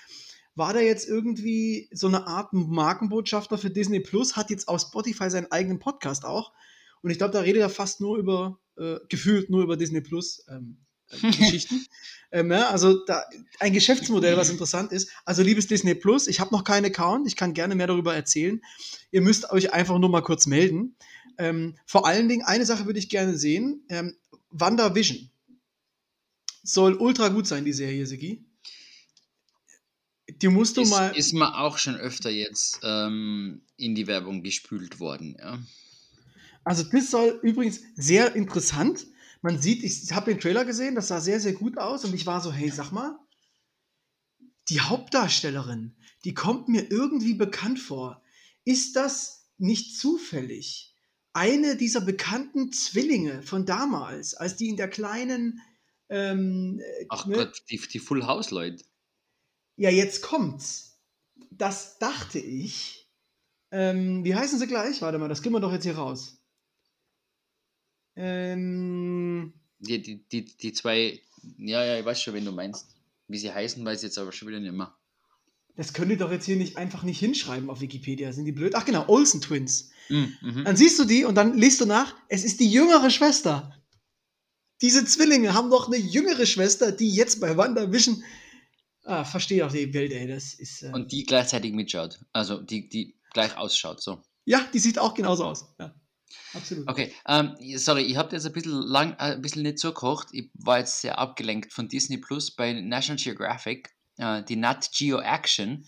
war der jetzt irgendwie so eine Art Markenbotschafter für Disney Plus, hat jetzt auf Spotify seinen eigenen Podcast auch. Und ich glaube, da redet er fast nur über, äh, gefühlt nur über Disney Plus. Ähm, [LAUGHS] Geschichten. ähm, ja, also da, ein Geschäftsmodell, was interessant ist. Also liebes Disney Plus, ich habe noch keinen Account, ich kann gerne mehr darüber erzählen. Ihr müsst euch einfach nur mal kurz melden. Ähm, vor allen Dingen, eine Sache würde ich gerne sehen. Ähm, WandaVision. Soll ultra gut sein, die Serie, Sigi. Die musst du ist, mal. Ist mir auch schon öfter jetzt ähm, in die Werbung gespült worden, ja. Also, das soll übrigens sehr interessant man sieht, ich habe den Trailer gesehen, das sah sehr, sehr gut aus und ich war so, hey, sag mal, die Hauptdarstellerin, die kommt mir irgendwie bekannt vor. Ist das nicht zufällig eine dieser bekannten Zwillinge von damals, als die in der kleinen. Ähm, Ach ne? Gott, die, die Full House-Leute. Ja, jetzt kommt's. Das dachte ich. Ähm, wie heißen sie gleich? Warte mal, das kriegen wir doch jetzt hier raus. Ähm, die, die, die, die zwei, ja, ja, ich weiß schon, wen du meinst. Wie sie heißen, weiß ich jetzt aber schon wieder nicht mehr. das könnt ihr doch jetzt hier nicht einfach nicht hinschreiben auf Wikipedia. Sind die blöd? Ach genau, Olsen Twins. Mhm. mhm. Dann siehst du die und dann liest du nach, es ist die jüngere Schwester. Diese Zwillinge haben noch eine jüngere Schwester, die jetzt bei WandaVision. Ah, verstehe auch die Welt, ey. Das ist. Äh, Und die gleichzeitig mitschaut. Also die, die gleich ausschaut, so. ja, die sieht auch genauso aus. Ja, absolut. Okay, ähm, sorry, ich habe jetzt ein bisschen lang, äh, ein bisschen nicht zugekocht. Ich war jetzt sehr abgelenkt von Disney Plus bei National Geographic, äh, die Nat Geo Action.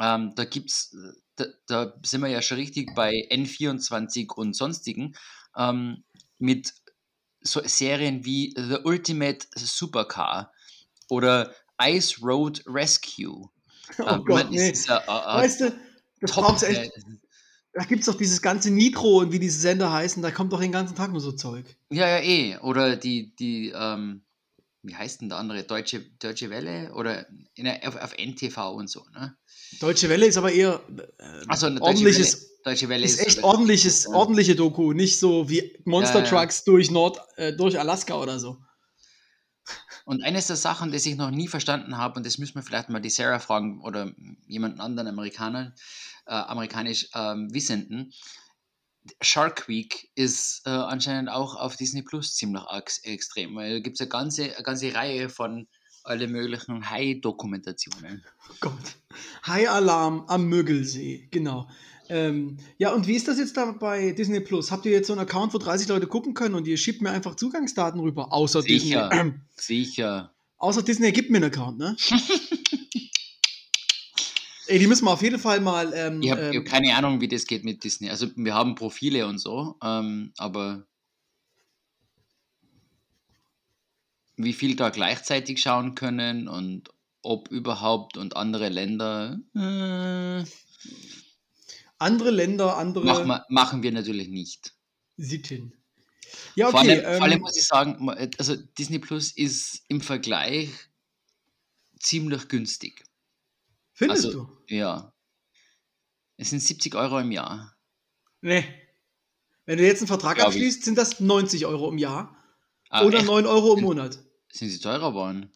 Ähm, da gibt's, da, da sind wir ja schon richtig bei N24 und sonstigen ähm, mit so Serien wie The Ultimate Supercar oder Ice Road Rescue. [LAUGHS] Oh Ähm, Gott, nee. ist äh, äh, Weißt du, das top, braucht's echt. Da gibt's doch dieses ganze Nitro und wie diese Sender heißen, da kommt doch den ganzen Tag nur so Zeug. Ja, ja, eh. Oder die, die, ähm, wie heißt denn der andere? Deutsche, Deutsche Welle? Oder in der, auf, auf NTV und so, ne? Deutsche Welle ist aber eher äh, Also ordentliches, Deutsche Welle ist echt oder- ordentliches, Ja. ordentliche Doku, nicht so wie Monster Ja, ja. Trucks durch Nord, äh, durch Alaska oder so. Und eines der Sachen, das ich noch nie verstanden habe, und das müssen wir vielleicht mal die Sarah fragen oder jemanden anderen Amerikaner, äh, amerikanisch ähm, Wissenden. Shark Week ist äh, anscheinend auch auf Disney Plus ziemlich extrem, weil da gibt es eine ganze, eine ganze Reihe von alle möglichen Hai-Dokumentationen. Oh Gott. High Alarm am Mögelsee, genau. Ähm, ja, und wie ist das jetzt da bei Disney Plus? Habt ihr jetzt so einen Account, wo 30 Leute gucken können und ihr schiebt mir einfach Zugangsdaten rüber? Außer Sicher. Disney. [CLEARS THROAT] Sicher. außer Disney gibt mir einen Account, ne? [LAUGHS] Ey, die müssen wir auf jeden Fall mal. Ähm, Ich habe ähm, hab keine Ahnung, wie das geht mit Disney. Also wir haben Profile und so, ähm, aber wie viel da gleichzeitig schauen können und ob überhaupt und andere Länder, äh, andere Länder, andere machen, wir, machen wir natürlich nicht. Sitten. Ja, Vor, okay. allem, vor allem ähm, muss ich sagen, ma- also Disney Plus ist im Vergleich ziemlich günstig. findest also- du? Ja. Es sind 70 Euro im Jahr. Nee. Wenn du jetzt einen Vertrag Glaub ich. abschließt, sind das 90 Euro im Jahr Ah, oder echt? 9 Euro im Monat. Sind sie teurer geworden?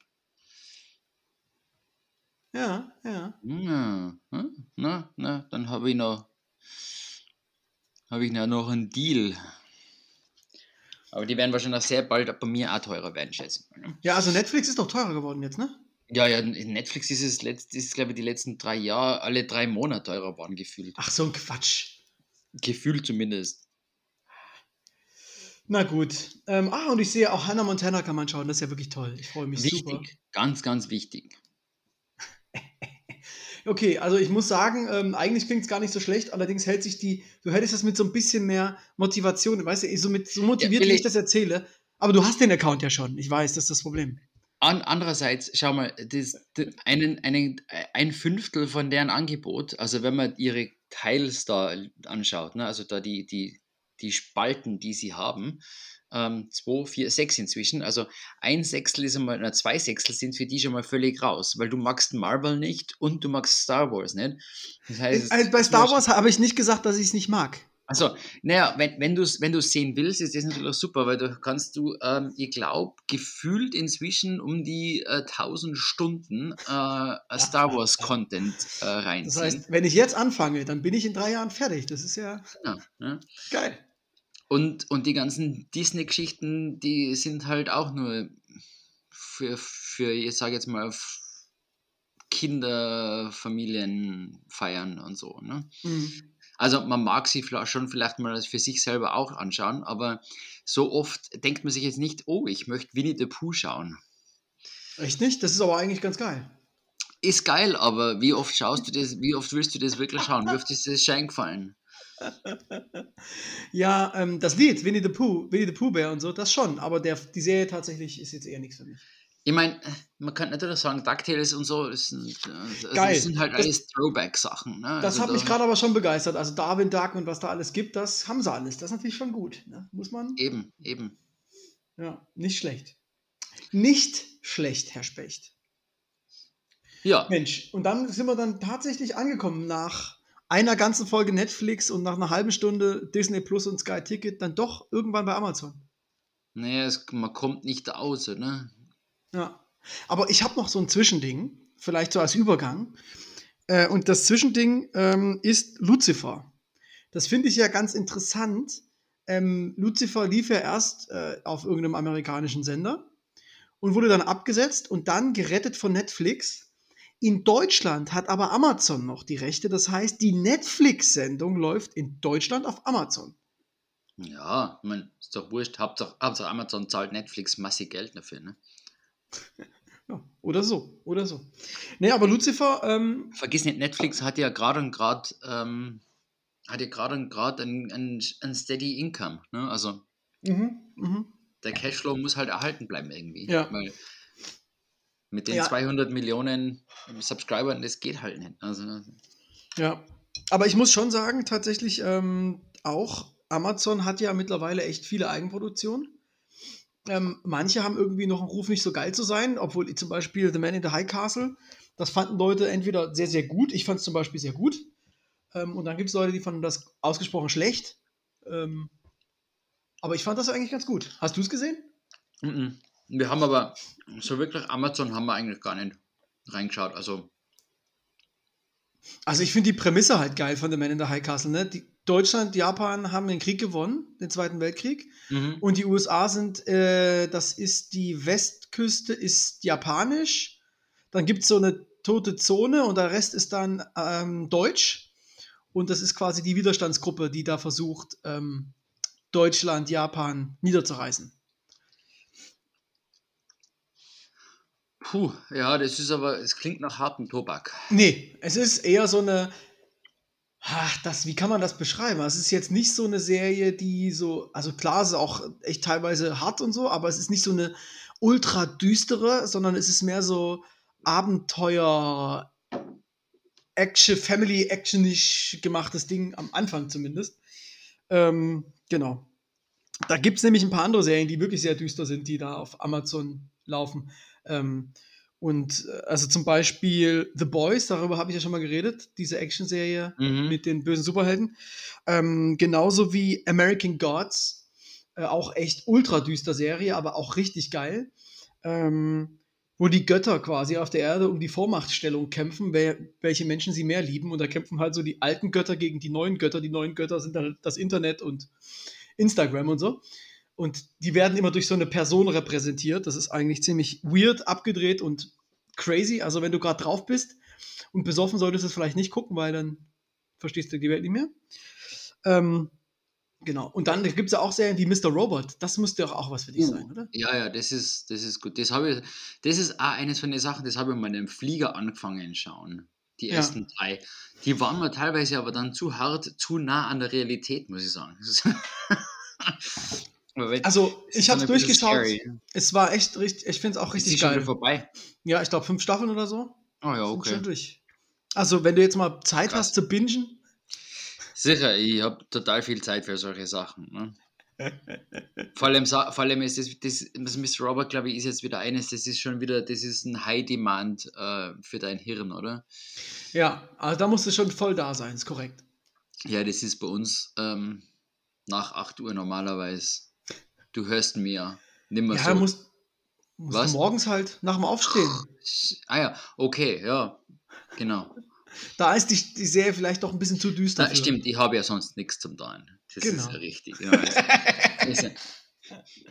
Ja, ja. Ja, hm, na, na, dann habe ich noch, habe ich noch noch einen Deal. Aber die werden wahrscheinlich sehr bald bei mir auch teurer werden, schätze ich mal. ne? Ja, also Netflix ist doch teurer geworden jetzt, ne? Ja, ja, Netflix ist es, letzt, ist, glaube ich, die letzten drei Jahre alle drei Monate teurer geworden, gefühlt. Ach, so ein Quatsch. Gefühlt zumindest. Na gut. Ähm, ah, und ich sehe auch Hannah Montana kann man schauen. Das ist ja wirklich toll. Ich freue mich super. Wichtig, ganz, ganz wichtig. Okay, also ich muss sagen, ähm, eigentlich klingt es gar nicht so schlecht. Allerdings hält sich die, du hättest das mit so ein bisschen mehr Motivation, weißt du, so, mit, so motiviert, Ja, wie ich das erzähle. Aber du hast den Account ja schon. Ich weiß, das ist das Problem. An, andererseits, schau mal, das, das, einen, einen, ein Fünftel von deren Angebot, also wenn man ihre Teils da anschaut, ne, also da die, die, die Spalten, die sie haben, ähm, zwei, vier, sechs inzwischen, also ein Sechstel ist einmal, na, zwei Sechstel sind für die schon mal völlig raus, weil du magst Marvel nicht und du magst Star Wars nicht. Das heißt, Äh, bei Star Wars habe ich nicht gesagt, dass ich es nicht mag. Also, naja, wenn, wenn du es wenn du's sehen willst, ist das natürlich auch super, weil du kannst du, ähm, ich glaube, gefühlt inzwischen um die äh, 1000 Stunden äh, Star Wars Content äh, Das reinziehen. heißt, wenn ich jetzt anfange, dann bin ich in drei Jahren fertig. Das ist ja ja, ja. geil. Und, und die ganzen Disney-Geschichten, die sind halt auch nur für, für ich sage jetzt mal, Kinder, Familien feiern und so. Ne? Mhm. Also man mag sie schon vielleicht mal für sich selber auch anschauen, aber so oft denkt man sich jetzt nicht, oh, ich möchte Winnie the Pooh schauen. Echt nicht? Das ist aber eigentlich ganz geil. Ist geil, aber wie oft schaust du das, wie oft willst du das wirklich schauen? Wie oft ist das Schein gefallen? [LAUGHS] Ja, ähm, das Lied, Winnie the Pooh, Winnie the Pooh Bär und so, das schon. Aber der, die Serie tatsächlich ist jetzt eher nichts für mich. Ich meine, man kann natürlich sagen, DuckTales und so, das sind, äh, also das sind halt alles Throwback-Sachen. Ne? Das Also hat da- mich gerade aber schon begeistert. Also Darwin Duck und was da alles gibt, das haben sie alles. Das ist natürlich schon gut. Ne? Muss man. Eben, eben. Ja, nicht schlecht. Nicht schlecht, Herr Specht. Ja, Mensch, und dann sind wir dann tatsächlich angekommen nach einer ganzen Folge Netflix und nach einer halben Stunde Disney Plus und Sky Ticket dann doch irgendwann bei Amazon. naja, es, man kommt nicht aus, ne? Ja. Aber ich habe noch so ein Zwischending, vielleicht so als Übergang. Äh, und das Zwischending ähm, ist Lucifer. Das finde ich ja ganz interessant. Ähm, Lucifer lief ja erst äh, auf irgendeinem amerikanischen Sender und wurde dann abgesetzt und dann gerettet von Netflix. In Deutschland hat aber Amazon noch die Rechte. Das heißt, die Netflix-Sendung läuft in Deutschland auf Amazon. Ja, ich mein, ist doch wurscht. Hauptsache, Hauptsache Amazon zahlt Netflix massig Geld dafür, ne? [LAUGHS] Ja, oder so, oder so. Nee, aber Lucifer. Ähm, Vergiss nicht, Netflix hat ja gerade und gerade ähm, hat ja gerade und gerade ein, ein, ein steady Income, ne? Also mhm, mhm. der Cashflow muss halt erhalten bleiben irgendwie. Ja. Weil mit den Ja. 200 Millionen Subscribern, das geht halt nicht. Also, Ja, aber ich muss schon sagen, tatsächlich ähm, auch Amazon hat ja mittlerweile echt viele Eigenproduktionen. Ähm, manche haben irgendwie noch einen Ruf, nicht so geil zu sein, obwohl zum Beispiel The Man in the High Castle, das fanden Leute entweder sehr, sehr gut. Ich fand es zum Beispiel sehr gut. Ähm, und dann gibt es Leute, die fanden das ausgesprochen schlecht. Ähm, aber ich fand das eigentlich ganz gut. Hast du es gesehen? mhm. wir haben aber so wirklich Amazon haben wir eigentlich gar nicht reingeschaut. Also Also ich finde die Prämisse halt geil von The Man in the High Castle. Ne? Die, Deutschland, Japan haben den Krieg gewonnen, den Zweiten Weltkrieg. mhm. Und die USA sind, äh, das ist die Westküste, ist japanisch. Dann gibt es so eine tote Zone und der Rest ist dann ähm, deutsch. Und das ist quasi die Widerstandsgruppe, die da versucht, ähm, Deutschland, Japan niederzureißen. Puh, ja, das ist aber, es klingt nach hartem Tobak. Nee, es ist eher so eine. Ach, das, wie kann man das beschreiben? Es ist jetzt nicht so eine Serie, die so, also klar, es ist auch echt teilweise hart und so, aber es ist nicht so eine ultra düstere, sondern es ist mehr so Abenteuer, Action, Family Actionisch gemachtes Ding, am Anfang zumindest. Ähm, genau. Da gibt es nämlich ein paar andere Serien, die wirklich sehr düster sind, die da auf Amazon laufen. Ähm, und äh, also zum Beispiel The Boys, darüber habe ich ja schon mal geredet, diese Actionserie Mhm. mit den bösen Superhelden. Ähm, genauso wie American Gods, äh, auch echt ultra düster Serie, aber auch richtig geil. Ähm, wo die Götter quasi auf der Erde um die Vormachtstellung kämpfen, wer, welche Menschen sie mehr lieben. Und da kämpfen halt so die alten Götter gegen die neuen Götter. Die neuen Götter sind dann das Internet und Instagram und so. Und die werden immer durch so eine Person repräsentiert. Das ist eigentlich ziemlich weird, abgedreht und crazy. Also wenn du gerade drauf bist und besoffen solltest du es vielleicht nicht gucken, weil dann verstehst du die Welt nicht mehr. Ähm, genau. Und dann gibt es ja auch Serien wie Mr. Robot. Das müsste doch auch was für dich Uh. sein, oder? Ja, ja, das ist, das ist gut. Das, habe ich, das ist auch eines von den Sachen, das habe ich mal in einem Flieger angefangen schauen. Die Ja. ersten drei. Die waren mir teilweise aber dann zu hart, zu nah an der Realität, muss ich sagen. [LAUGHS] Also, es ich ist habe bisschen durchgeschaut. Es war echt richtig, ich finde es auch Ist die richtig schon wieder geil. vorbei? Ja, ich glaube fünf Staffeln oder so. Oh ja, Sind okay. schon durch. Also, wenn du jetzt mal Zeit Krass. hast zu bingen, Sicher, ich habe total viel Zeit für solche Sachen. Ne? [LAUGHS] vor, allem, vor allem ist das, das, das Mr. Robert, glaube ich, ist jetzt wieder eines, das ist schon wieder, das ist ein High Demand äh, für dein Hirn, oder? ja, also da musst du schon voll da sein, ist korrekt. Ja, das ist bei uns ähm, nach 8 Uhr normalerweise. Du hörst mir nimmer Ja, so. musst, musst Was? du morgens halt nach dem Aufstehen. ah ja, okay, ja, genau. Da ist die, die Serie vielleicht doch ein bisschen zu düster. Na, stimmt, ich habe ja sonst nichts zum Tun. Das ist Genau. ja richtig. Ja, also, [LAUGHS] ist ja,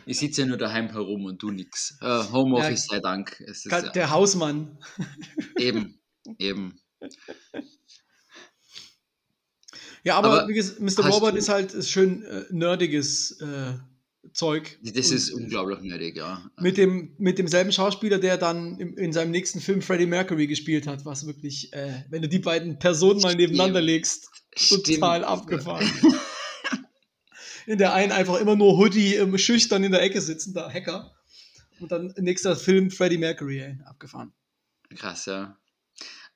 ich sitze ja nur daheim herum und tu nichts. Äh, Homeoffice sei Dank. Ist Ka- ja, Der Hausmann. [LAUGHS] eben, eben. Ja, aber, Aber wie gesagt, Mr. du- ist halt ist schön äh, nerdiges äh, Zeug. Das Und ist unglaublich nötig, ja. Mit, dem, mit demselben Schauspieler, der dann im, in seinem nächsten Film Freddie Mercury gespielt hat, was wirklich, äh, wenn du die beiden Personen mal nebeneinander legst, total Stimmt. abgefahren. [LAUGHS] in der einen einfach immer nur Hoodie, ähm, schüchtern in der Ecke sitzen, da Hacker. Und dann nächster Film Freddie Mercury, ey, abgefahren. Krass, ja.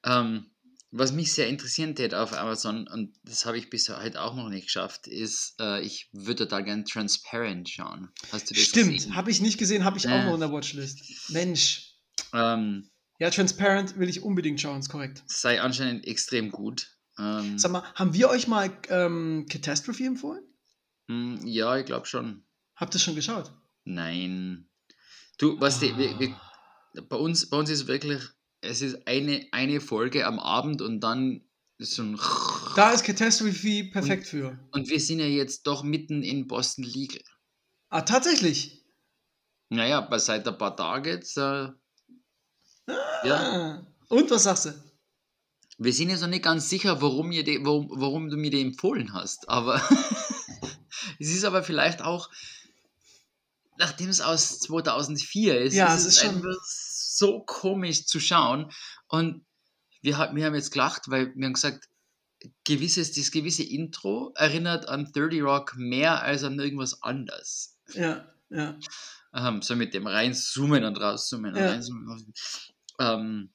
Ähm, was mich sehr interessieren tät auf Amazon, und das habe ich bis heute auch noch nicht geschafft, ist, äh, ich würde total gern Transparent schauen. Hast du das Stimmt, habe ich nicht gesehen, habe ich auch Äh. noch in der Watchlist. Mensch. Ähm, Ja, Transparent will ich unbedingt schauen, ist korrekt. sei anscheinend extrem gut. Ähm, Sag mal, haben wir euch mal ähm, Catastrophe empfohlen? hm, ja, ich glaube schon. Habt ihr schon geschaut? Nein. Du, was die, wir, wir, Ah. bei, uns, bei uns ist wirklich es ist eine, eine Folge am Abend und dann ist so ein. Da ist Catastrophe perfekt und, für. Und wir sind ja jetzt doch mitten in Boston Legal. Ah, tatsächlich. Naja, aber seit ein paar Tagen jetzt. Äh, ah, ja. Und was sagst du? Wir sind jetzt noch nicht ganz sicher, warum, ihr die, warum, warum du mir den empfohlen hast, aber [LAUGHS] es ist aber vielleicht auch, nachdem es aus 2004 ist, ja, ist es ist schon so komisch zu schauen. Und wir, wir haben jetzt gelacht, weil wir haben gesagt, gewisses, das gewisse Intro erinnert an 30 Rock mehr als an irgendwas anderes. Ja, ja. Ähm, so mit dem reinzoomen und rauszoomen und Ja. reinzoomen. Ähm,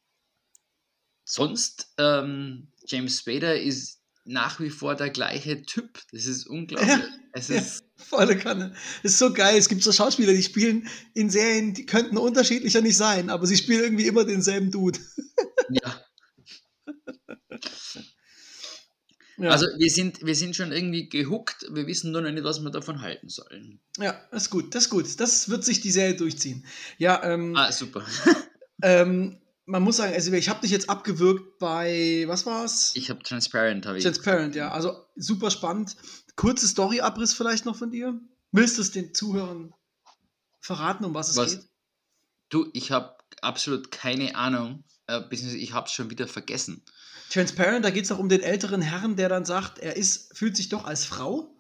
sonst, ähm, James Spader ist nach wie vor der gleiche Typ. Das ist unglaublich. Ja, Es ist, Volle Kanne. Ist so geil. Es gibt so Schauspieler, die spielen in Serien, die könnten unterschiedlicher nicht sein, aber sie spielen irgendwie immer denselben Dude. ja. Ja, Also wir sind, wir sind schon irgendwie gehuckt, wir wissen nur noch nicht, was wir davon halten sollen. ja, das ist gut, das ist gut. Das wird sich die Serie durchziehen. Ja, ähm, Ah, super. ähm, man muss sagen, also ich habe dich jetzt abgewürgt bei, was war's? Ich habe Transparent, habe ich. Transparent, ja. Also super spannend. Kurze Story-Abriss vielleicht noch von dir. Willst du es den Zuhörern verraten, um was es Was? geht? Du, ich habe absolut keine Ahnung, äh, beziehungsweise ich habe es schon wieder vergessen. Transparent, da geht es auch um den älteren Herrn, der dann sagt, er ist, fühlt sich doch als Frau.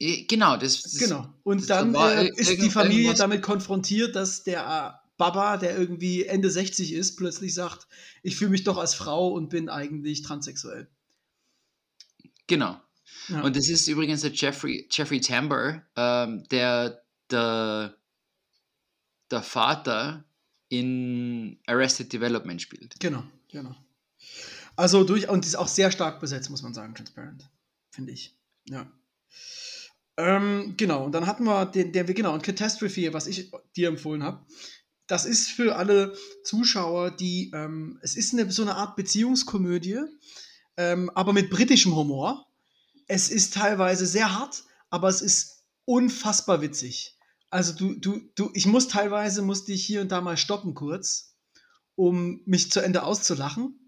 Eh, Genau, das, das Genau. Und das dann war äh, ist die Familie damit konfrontiert, dass der äh, Baba, der irgendwie Ende 60 ist, plötzlich sagt, ich fühle mich doch als Frau und bin eigentlich transsexuell. Genau. Ja. Und das ist übrigens der Jeffrey, Jeffrey Tambor, ähm, der, der der Vater in Arrested Development spielt. Genau, genau. Also durch, und ist auch sehr stark besetzt, muss man sagen, Transparent. Finde ich. Ja. Ähm, genau, und dann hatten wir den, der, genau, und Catastrophe, was ich dir empfohlen habe. Das ist für alle Zuschauer, die, ähm, es ist eine, so eine Art Beziehungskomödie, ähm, aber mit britischem Humor. Es ist teilweise sehr hart, aber es ist unfassbar witzig. Also du, du, du, ich muss teilweise, musste ich hier und da mal stoppen kurz, um mich zu Ende auszulachen,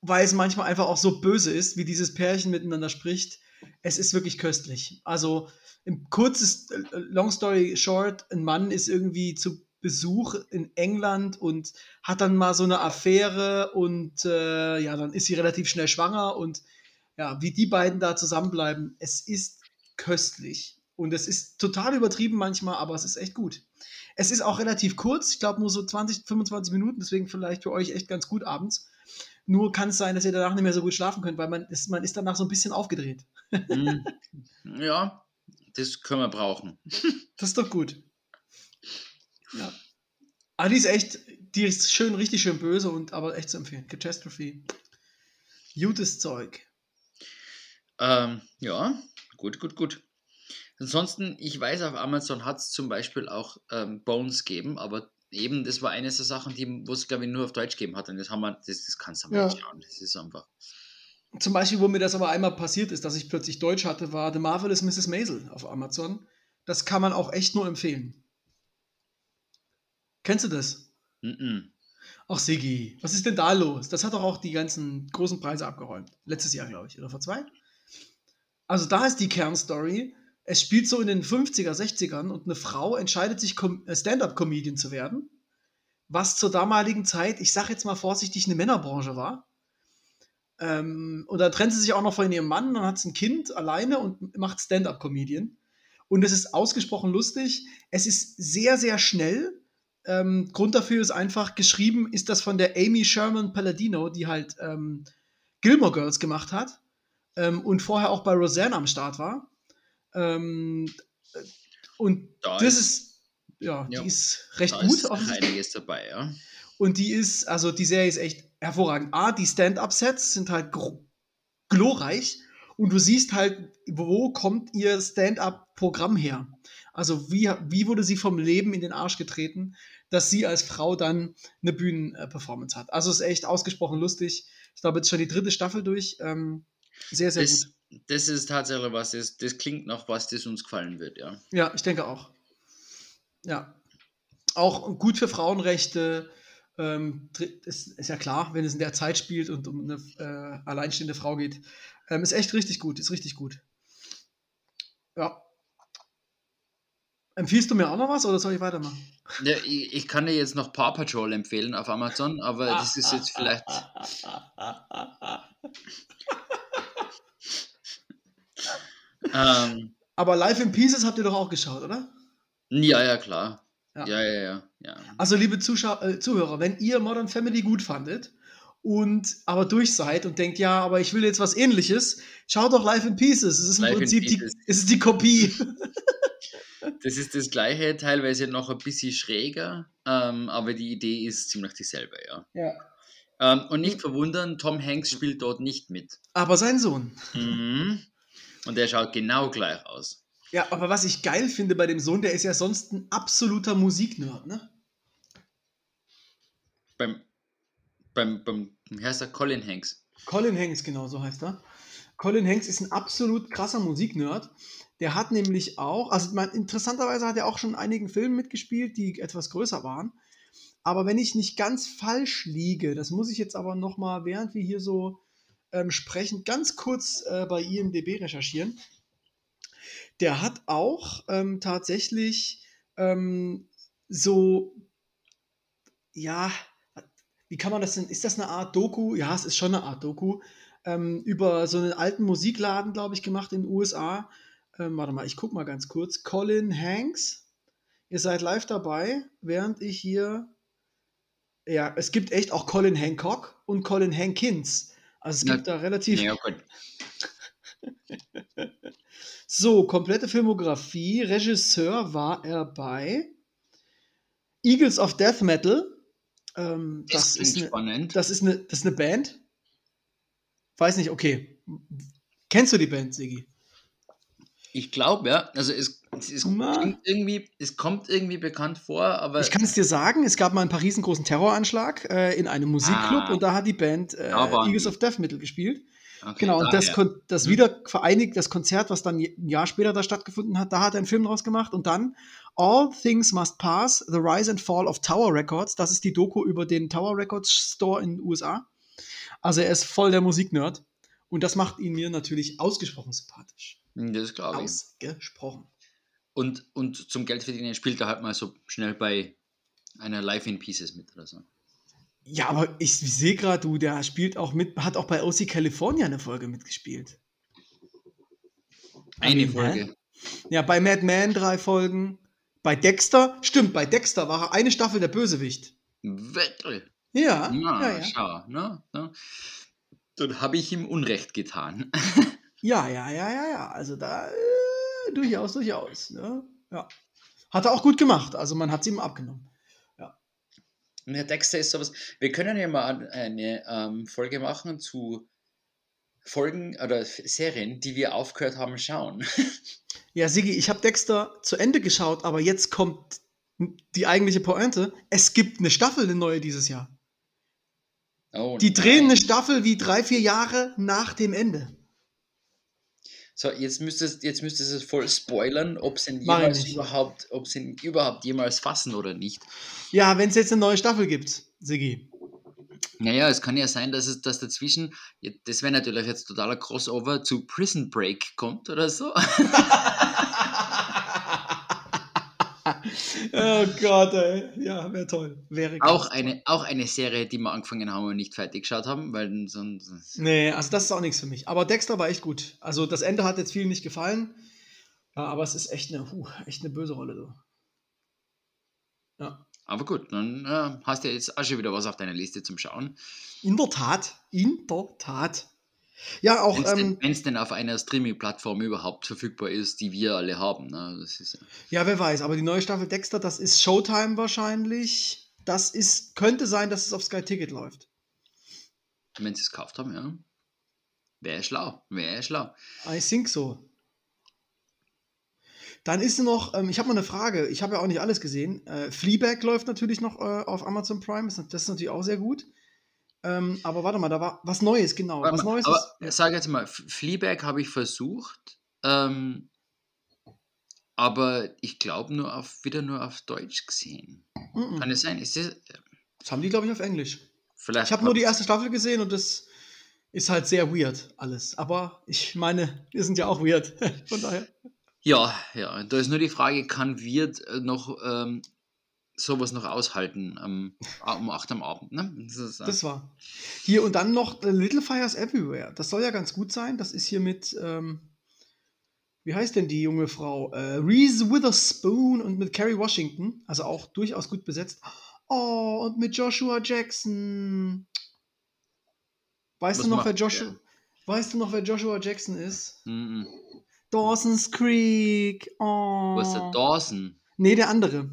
weil es manchmal einfach auch so böse ist, wie dieses Pärchen miteinander spricht. Es ist wirklich köstlich. Also im kurzes, äh, long story short, ein Mann ist irgendwie zu Besuch in England und hat dann mal so eine Affäre und äh, ja, dann ist sie relativ schnell schwanger und ja, wie die beiden da zusammenbleiben, es ist köstlich. Und es ist total übertrieben manchmal, aber es ist echt gut. Es ist auch relativ kurz, ich glaube nur so 20, 25 Minuten, deswegen vielleicht für euch echt ganz gut abends. Nur kann es sein, dass ihr danach nicht mehr so gut schlafen könnt, weil man ist, man ist danach so ein bisschen aufgedreht. Hm. [LAUGHS] ja, das können wir brauchen. Das ist doch gut. Ja. Aber die ist echt, die ist schön, richtig schön böse und aber echt zu empfehlen. Catastrophe. Gutes Zeug. Ähm, ja, gut, gut, gut. Ansonsten, ich weiß, auf Amazon hat es zum Beispiel auch ähm, Bones gegeben, aber eben, das war eines der Sachen, die wo es, glaube ich, nur auf Deutsch gegeben hat. Und das haben wir, das, das kannst du mal Ja. nicht schauen. Das ist einfach. Zum Beispiel, wo mir das aber einmal passiert ist, dass ich plötzlich Deutsch hatte, war The Marvelous Mrs. Maisel auf Amazon. Das kann man auch echt nur empfehlen. Kennst du das? Mm Ach, Siggi, was ist denn da los? Das hat doch auch die ganzen großen Preise abgeräumt. Letztes Jahr, glaube ich, oder vor zwei? Also da ist die Kernstory. Es spielt so in den 50er, 60ern und eine Frau entscheidet sich, äh, Stand-up-Comedian zu werden, was zur damaligen Zeit, ich sage jetzt mal vorsichtig, eine Männerbranche war. Ähm, und dann trennt sie sich auch noch von ihrem Mann, dann hat sie ein Kind alleine und macht Stand-up-Comedian. Und es ist ausgesprochen lustig. Es ist sehr, sehr schnell. Ähm, Grund dafür ist einfach, geschrieben ist das von der Amy Sherman Palladino, die halt ähm, Gilmore Girls gemacht hat ähm, und vorher auch bei Roseanne am Start war. Ähm, äh, und Da das ist- ja, ja, die ist recht Da gut. ist einiges dabei, ja. Und die ist, also die Serie ist echt hervorragend. A, die Stand-Up-Sets sind halt glorreich und du siehst halt, wo kommt ihr Stand-Up-Programm her? Also wie, wie wurde sie vom Leben in den Arsch getreten, dass sie als Frau dann eine Bühnenperformance hat. Also ist echt ausgesprochen lustig. Ich glaube, jetzt schon die dritte Staffel durch. Ähm, sehr, sehr Das, gut. das ist tatsächlich was, das, das klingt nach was, das uns gefallen wird, ja. Ja, ich denke auch. Ja. Auch gut für Frauenrechte. Ähm, ist, ist ja klar, wenn es in der Zeit spielt und um eine äh, alleinstehende Frau geht. Ähm, ist echt richtig gut, ist richtig gut. Ja. Empfiehlst du mir auch noch was oder soll ich weitermachen? Ja, ich, ich kann dir jetzt noch Paw Patrol empfehlen auf Amazon, aber das ist jetzt vielleicht. [LAUGHS] ähm, aber Life in Pieces habt ihr doch auch geschaut, oder? Ja, ja, klar. Ja. Ja, ja, ja. ja. Also, liebe Zuschau äh, Zuhörer, wenn ihr Modern Family gut fandet und aber durch seid und denkt, ja, aber ich will jetzt was ähnliches, schaut doch Life in Pieces. Es ist im Life in Prinzip die, Pieces. es ist die Kopie. [LAUGHS] Das ist das gleiche, teilweise noch ein bisschen schräger, ähm, aber die Idee ist ziemlich dieselbe, ja. ja. Ähm, und nicht verwundern, Tom Hanks spielt dort nicht mit. Aber sein Sohn. Mhm. Und der schaut genau gleich aus. Ja, aber was ich geil finde bei dem Sohn, der ist ja sonst ein absoluter Musiknerd, ne? Beim, beim, beim, wie heißt er? Colin Hanks. Colin Hanks, genau so heißt er. Colin Hanks ist ein absolut krasser Musiknerd. Der hat nämlich auch, also man, interessanterweise hat er auch schon in einigen Filmen mitgespielt, die etwas größer waren. Aber wenn ich nicht ganz falsch liege, das muss ich jetzt aber noch mal, während wir hier so ähm, sprechen, ganz kurz äh, bei IMDb recherchieren. Der hat auch ähm, tatsächlich ähm, so, ja, wie kann man das denn, ist das eine Art Doku? Ja, es ist schon eine Art Doku, ähm, über so einen alten Musikladen, glaube ich, gemacht in den USA. Ähm, warte mal, ich gucke mal ganz kurz. Colin Hanks, ihr seid live dabei, während ich hier, ja, es gibt echt auch Colin Hancock und Colin Hankins. Also es Ja, gibt da relativ, Ja, gut. [LAUGHS] so, komplette Filmografie. Regisseur war er bei Eagles of Death Metal. Ähm, das, ist klingt eine, spannend. das, ist eine, das ist eine Band. Weiß nicht, okay. Kennst du die Band, Sigi? Ich glaube, ja. Also es, es, es, klingt irgendwie, es kommt irgendwie bekannt vor, aber Ich kann es dir sagen, es gab mal in Paris einen großen Terroranschlag äh, in einem Musikclub Ah. und da hat die Band äh, Eagles of Death Metal gespielt. okay, Genau, und das, daher. Kon das Mhm. wieder vereinigt, das Konzert, was dann ein Jahr später da stattgefunden hat, da hat er einen Film draus gemacht und dann All Things Must Pass, The Rise and Fall of Tower Records, das ist die Doku über den Tower Records Store in den USA. Also er ist voll der Musiknerd und das macht ihn mir natürlich ausgesprochen sympathisch. Hm, Das glaube ich. Ausgesprochen. Und, und zum Geldverdienen spielt er halt mal so schnell bei einer Live in Pieces mit oder so. Ja, aber ich sehe gerade, du, der spielt auch mit, hat auch bei OC California eine Folge mitgespielt. Eine? Folge. Ja, bei Mad Men drei Folgen. Bei Dexter, stimmt, bei Dexter war er eine Staffel der Bösewicht. Wettel. Ja, Na, ja, ja. schau. Ne? Ne? Dann habe ich ihm Unrecht getan. [LAUGHS] Ja, ja, ja, ja, ja. Also da äh, durchaus, durchaus. Ne? Ja. Hat er auch gut gemacht. Also man hat es ihm abgenommen. Und Herr Dexter ist sowas. Wir können ja mal eine ähm, Folge machen zu Folgen oder Serien, die wir aufgehört haben schauen. [LAUGHS] Ja, Sigi, ich habe Dexter zu Ende geschaut, aber jetzt kommt die eigentliche Pointe. Es gibt eine Staffel, eine neue dieses Jahr. Oh, Die drehen nein. eine Staffel wie drei, vier Jahre nach dem Ende. So, jetzt müsstest, jetzt müsstest du es voll spoilern, ob sie ihn jemals überhaupt, ob sie ihn überhaupt jemals fassen oder nicht. Ja, wenn es jetzt eine neue Staffel gibt, Sigi. Naja, es kann ja sein, dass es dass dazwischen, das wäre natürlich jetzt totaler Crossover zu Prison Break kommt oder so. [LAUGHS] [LAUGHS] oh Gott, ey. Ja, wäre toll. Wäre Auch eine, auch eine Serie, die wir angefangen haben und nicht fertig geschaut haben, weil sonst. Nee, also das ist auch nichts für mich. Aber Dexter war echt gut. Also das Ende hat jetzt vielen nicht gefallen. Aber es ist echt eine, huh, echt eine böse Rolle. So. Ja. Aber gut, dann äh, hast du ja jetzt auch schon wieder was auf deiner Liste zum Schauen. In der Tat. In der Tat. Ja, auch. Wenn es Ähm, denn, auf einer Streaming-Plattform überhaupt verfügbar ist, die wir alle haben. Ne? Das ist, ja- ja, wer weiß. Aber die neue Staffel Dexter, das ist Showtime wahrscheinlich. Das ist, könnte sein, dass es auf Sky Ticket läuft. wenn sie es gekauft haben, ja. Wäre schlau, wäre schlau. I think so. Dann ist noch, ähm, ich habe mal eine Frage, ich habe ja auch nicht alles gesehen. Äh, Fleabag läuft natürlich noch äh, auf Amazon Prime, das ist natürlich auch sehr gut. Ähm, aber warte mal, da war was Neues, genau. Warte was mal, Neues aber ist, sag jetzt mal, Fleabag habe ich versucht, ähm, aber ich glaube nur auf wieder nur auf Deutsch gesehen. Mhm. Kann es sein? Ist das, Das haben die, glaube ich, auf Englisch. Vielleicht Ich habe nur die erste Staffel gesehen und das ist halt sehr weird alles. Aber ich meine, wir sind ja auch weird. [LAUGHS] Von daher. Ja, ja. Da ist nur die Frage, kann Wirt äh, noch ähm, sowas noch aushalten ähm, um 8 am Abend? Ne? Das ist, äh, Das war. Hier und dann noch The Little Fires Everywhere. Das soll ja ganz gut sein. Das ist hier mit, ähm, wie heißt denn die junge Frau? Äh, Reese Witherspoon und mit Kerry Washington. Also auch durchaus gut besetzt. Oh, und mit Joshua Jackson. Weißt Was du noch, wer? Joshua, weißt du noch, wer Joshua Jackson ist? mhm. Dawson's Creek. Oh. Wo ist der Dawson? Nee, der andere.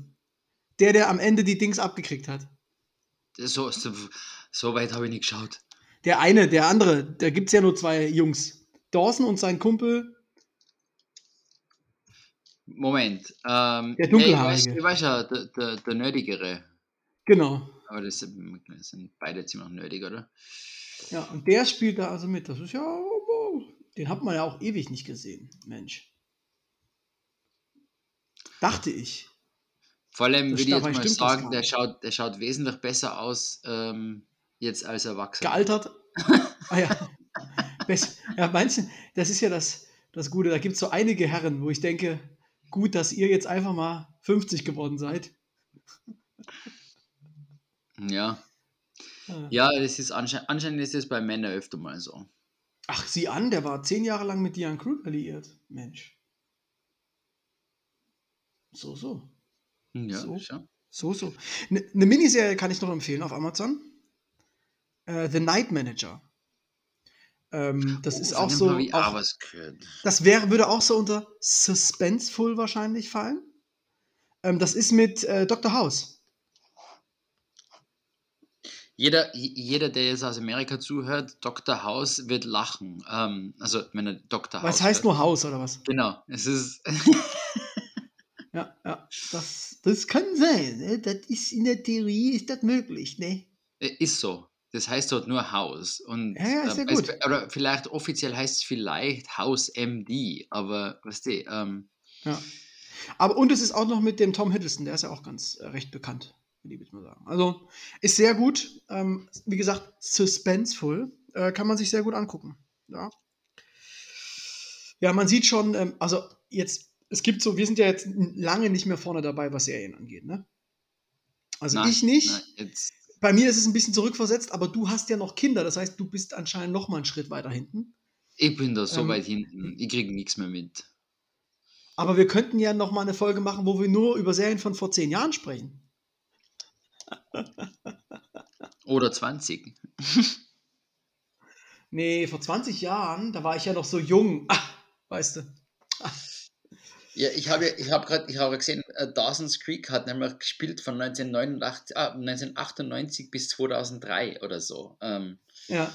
Der, der am Ende die Dings abgekriegt hat. So, so, so weit habe ich nicht geschaut. Der eine, der andere, da gibt es ja nur zwei Jungs. Dawson und sein Kumpel. Moment. Ähm, Der Dunkelhaarige. ich weiß, ich weiß ja, der, der, der Nerdigere. Genau. Aber das sind, das sind beide ziemlich nerdig, oder? Ja, und der spielt da also mit. Das ist ja. Den hat man ja auch ewig nicht gesehen. Mensch. Dachte ich. Vor allem Das würde ich jetzt mal das sagen, der schaut, der schaut wesentlich besser aus ähm, jetzt als Erwachsener. Gealtert. [LAUGHS] ah ja. Ja, meinst du, das ist ja das, das Gute. Da gibt es so einige Herren, wo ich denke, gut, dass ihr jetzt einfach mal 50 geworden seid. Ja. Ja. Ja, das ist anscheinend, anscheinend ist es bei Männern öfter mal so. Ach, sieh an, der war zehn Jahre lang mit Diane Kruger liiert. Mensch. So, so. Ja, So. schon. So, so. Eine ne Miniserie kann ich noch empfehlen auf Amazon. Äh, The Night Manager. Ähm, das ist Oh, auch von dem so. Auch, auch das wäre, würde auch so unter Suspenseful wahrscheinlich fallen. Ähm, das ist mit äh, Dr. House. Jeder, jeder, der jetzt aus Amerika zuhört, Dr. House wird lachen. Ähm, also, wenn er Dr. House. Was heißt hört. nur House oder was? Genau. Es ist. Ja, ja. Das, das kann sein. Ne? Das ist in der Theorie ist das möglich, ne? ist so. Das heißt dort nur House. Und, Ja, ja, ist ja ähm, es- gut. oder vielleicht offiziell heißt es vielleicht House MD, aber weißt du, ähm, Ja. Aber und es ist auch noch mit dem Tom Hiddleston, der ist ja auch ganz äh, recht bekannt, will ich jetzt mal sagen. Also ist sehr gut. Ähm, wie gesagt, suspenseful. Äh, kann man sich sehr gut angucken. Ja. Ja, man sieht schon, ähm, also jetzt, es gibt so, wir sind ja jetzt lange nicht mehr vorne dabei, was Serien angeht, ne? Also nein, ich nicht. nein, Bei mir ist es ein bisschen zurückversetzt, aber du hast ja noch Kinder, das heißt, du bist anscheinend noch mal einen Schritt weiter hinten. ich bin da so Ähm, weit hinten. Ich kriege nichts mehr mit. Aber wir könnten ja noch mal eine Folge machen, wo wir nur über Serien von vor zehn Jahren sprechen. [LAUGHS] Oder 20. Nee, vor 20 Jahren, da war ich ja noch so jung. Ah, weißt du. Ja, ich habe ich habe gerade ich habe gesehen, äh, Dawson's Creek hat nämlich gespielt von 1989, ah, 1998 bis 2003 oder so. Ähm, Ja.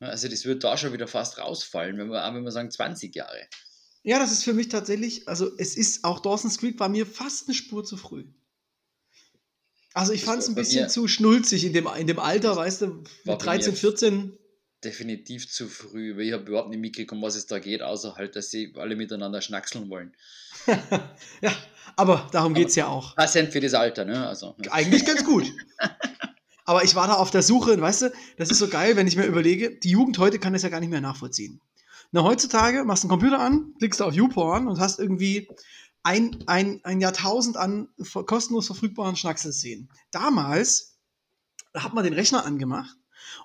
also das wird da schon wieder fast rausfallen, wenn wir, auch wenn wir sagen 20 Jahre. Ja, das ist für mich tatsächlich, also es ist, auch Dawson's Creek war mir fast eine Spur zu früh. Also ich fand es ein bisschen mir- zu schnulzig in dem, in dem Alter, weißt du, mit bei 13, mir- 14. Definitiv zu früh, weil ich habe überhaupt nicht mitgekommen, was es da geht, außer halt, dass sie alle miteinander schnackseln wollen. [LAUGHS] ja, aber darum geht es ja auch. Passend für das Alter, ne? Also, ja. Eigentlich ganz gut. [LAUGHS] Aber ich war da auf der Suche, und weißt du, das ist so geil, wenn ich mir überlege, die Jugend heute kann das ja gar nicht mehr nachvollziehen. Na, heutzutage machst du einen Computer an, klickst du auf YouPorn und hast irgendwie ein, ein, ein Jahrtausend an kostenlos verfügbaren Schnackselszenen. Damals da hat man den Rechner angemacht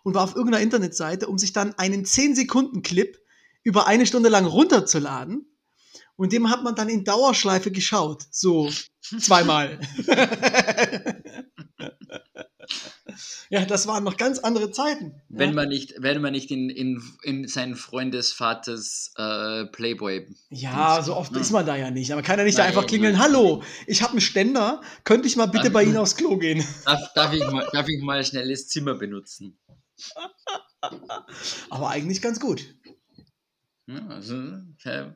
und war auf irgendeiner Internetseite, um sich dann einen 10-Sekunden-Clip über eine Stunde lang runterzuladen. Und dem hat man dann in Dauerschleife geschaut. So zweimal. [LAUGHS] ja, das waren noch ganz andere Zeiten. Wenn ja. man nicht, wenn man nicht in, in, in seinen Freundesvaters äh, Playboy. Ja, so oft Ja. ist man da ja nicht. Aber kann er nicht da Nein, einfach klingeln, nein. hallo, ich habe einen Ständer, könnte ich mal bitte Dann- bei Ihnen aufs Klo gehen? Darf, darf, ich mal, darf ich mal schnell das Zimmer benutzen? Aber eigentlich ganz gut. Ja, also, äh,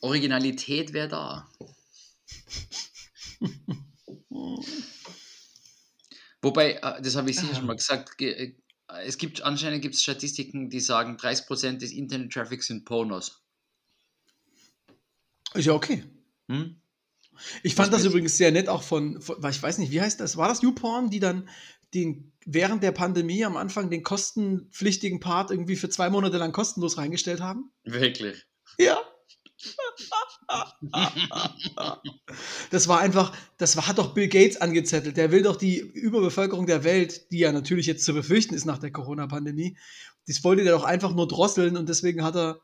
Originalität wäre da. Wobei, äh, das habe ich sicher Ah. schon mal gesagt, ge- äh, es gibt anscheinend gibt es Statistiken, die sagen, 30% des Internet-Traffics sind Pornos. Ist ja okay. Hm? Ich fand das übrigens sehr nett auch von, von, ich weiß nicht, wie heißt das? War das YouPorn, die dann den während der Pandemie am Anfang den kostenpflichtigen Part irgendwie für zwei Monate lang kostenlos reingestellt haben? Wirklich? Ja. [LAUGHS] das war einfach, das war, hat doch Bill Gates angezettelt. Der will doch die Überbevölkerung der Welt, die ja natürlich jetzt zu befürchten ist nach der Corona-Pandemie, das wollte der doch einfach nur drosseln und deswegen hat er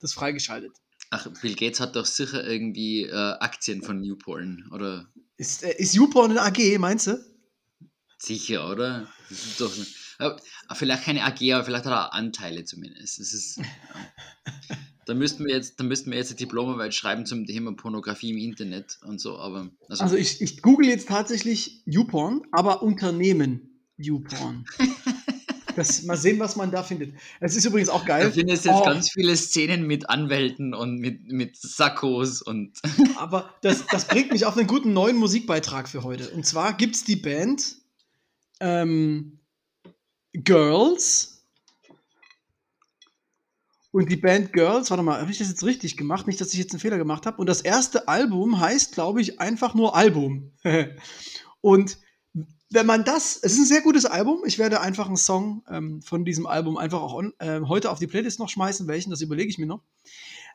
das freigeschaltet. Ach, Bill Gates hat doch sicher irgendwie äh, Aktien von Newporn, oder? Ist, äh, ist Newporn eine AG, meinst du? Sicher, oder? Das ist doch, vielleicht keine AG, aber vielleicht hat er Anteile zumindest. Das ist, ja. Da müssten wir jetzt, da müssten wir jetzt eine Diplomarbeit schreiben zum Thema Pornografie im Internet und so, aber. Also, also ich, ich google jetzt tatsächlich YouPorn, aber Unternehmen YouPorn. das, mal sehen, was man da findet. Es ist übrigens auch geil. Da findest jetzt oh. ganz viele Szenen mit Anwälten und mit, mit Sakkos und. aber das, das bringt mich auf einen guten neuen Musikbeitrag für heute. Und zwar gibt es die Band ähm, Girls und die Band Girls, warte mal, habe ich das jetzt richtig gemacht? Nicht, dass ich jetzt einen Fehler gemacht habe. Und das erste Album heißt, glaube ich, einfach nur Album. [LAUGHS] und wenn man das, es ist ein sehr gutes Album. Ich werde einfach einen Song ähm, von diesem Album einfach auch on, äh, heute auf die Playlist noch schmeißen. Welchen, das überlege ich mir noch.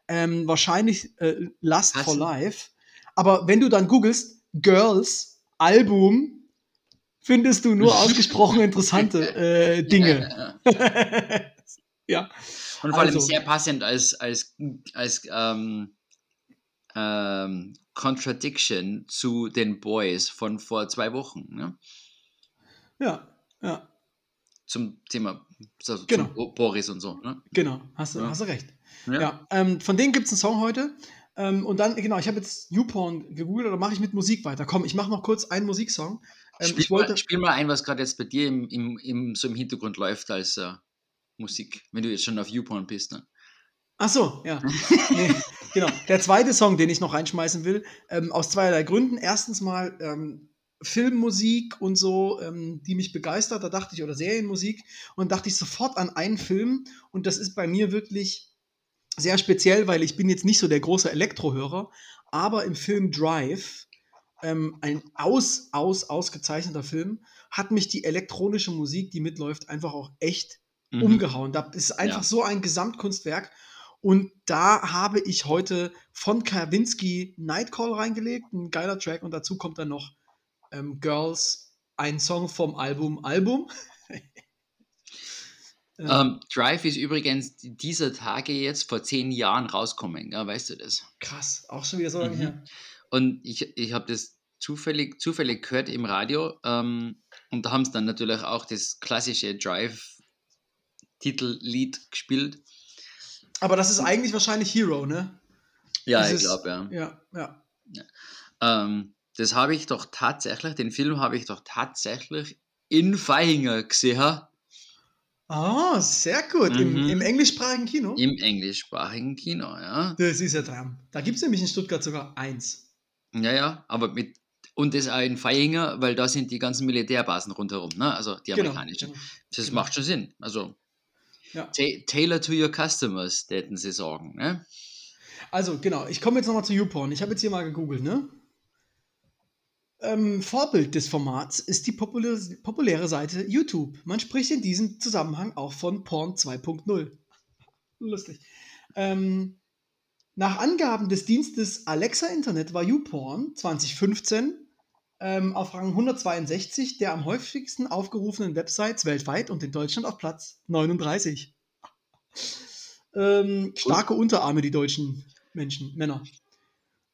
Ähm, wahrscheinlich äh, Last Hast for Life. Aber wenn du dann googelst, Girls Album, findest du nur [LAUGHS] ausgesprochen interessante äh, Dinge. [LAUGHS] ja. Und vor allem also, sehr passend als, als, als ähm, ähm, Contradiction zu den Boys von vor zwei Wochen. Ne? Ja, ja. Zum Thema also genau. zum Boris und so. Ne? Genau, hast du, ja. hast du recht. Ja. ja ähm, von denen gibt es einen Song heute. Ähm, und dann, genau, ich habe jetzt Newporn gegoogelt oder mache ich mit Musik weiter? Komm, ich mache noch kurz einen Musiksong. Ähm, spiel, ich wollte, mal, spiel mal ein, was gerade jetzt bei dir im, im, im, so im Hintergrund läuft als äh, Musik, wenn du jetzt schon auf YouPorn bist. Ne? Ach so, ja. nee, genau. Der zweite Song, den ich noch reinschmeißen will, ähm, aus zweierlei Gründen. Erstens mal ähm, Filmmusik und so, ähm, die mich begeistert. Da dachte ich, oder Serienmusik. Und dachte ich sofort an einen Film. Und das ist bei mir wirklich sehr speziell, weil ich bin jetzt nicht so der große Elektrohörer. Aber im Film Drive, ähm, ein aus, aus, ausgezeichneter Film, hat mich die elektronische Musik, die mitläuft, einfach auch echt mhm. umgehauen. Da ist einfach ja. so ein Gesamtkunstwerk. Und da habe ich heute von Kawinski Nightcall reingelegt, ein geiler Track. Und dazu kommt dann noch ähm, Girls, ein Song vom Album Album. um, [LAUGHS] ähm, Drive ist übrigens dieser Tage jetzt vor zehn Jahren rauskommen, ja, weißt du das? Krass, auch schon wieder so lange mhm. her. Und ich, ich habe das zufällig, zufällig gehört im Radio ähm, und da haben sie dann natürlich auch das klassische Drive Titellied gespielt. Aber das ist eigentlich wahrscheinlich Hero, ne? Ja, Dieses, ich glaube, ja. Ja, ja. ja. Ähm, das habe ich doch tatsächlich, den Film habe ich doch tatsächlich in Feihinger gesehen. Ah, oh, sehr gut. Mhm. Im, Im, englischsprachigen Kino? Im englischsprachigen Kino, ja. Das ist ja dran. Da gibt es nämlich in Stuttgart sogar eins. Ja, ja, aber mit. Und das auch in Feihinger, weil da sind die ganzen Militärbasen rundherum, ne? Also die genau, amerikanischen. Genau, genau. Das genau. macht schon Sinn. Also ja. Tailor to your customers, hätten sie sagen. Ne? Also, genau, ich komme jetzt nochmal zu YouPorn. Ich habe jetzt hier mal gegoogelt, ne? Ähm, Vorbild des Formats ist die populäre, populäre Seite YouTube. Man spricht in diesem Zusammenhang auch von Porn 2.0. [LAUGHS] Lustig. Ähm, nach Angaben des Dienstes Alexa Internet war YouPorn 2015 ähm, auf Rang 162 der am häufigsten aufgerufenen Websites weltweit und in Deutschland auf Platz 39. Ähm, starke Unterarme, die deutschen Menschen, Männer.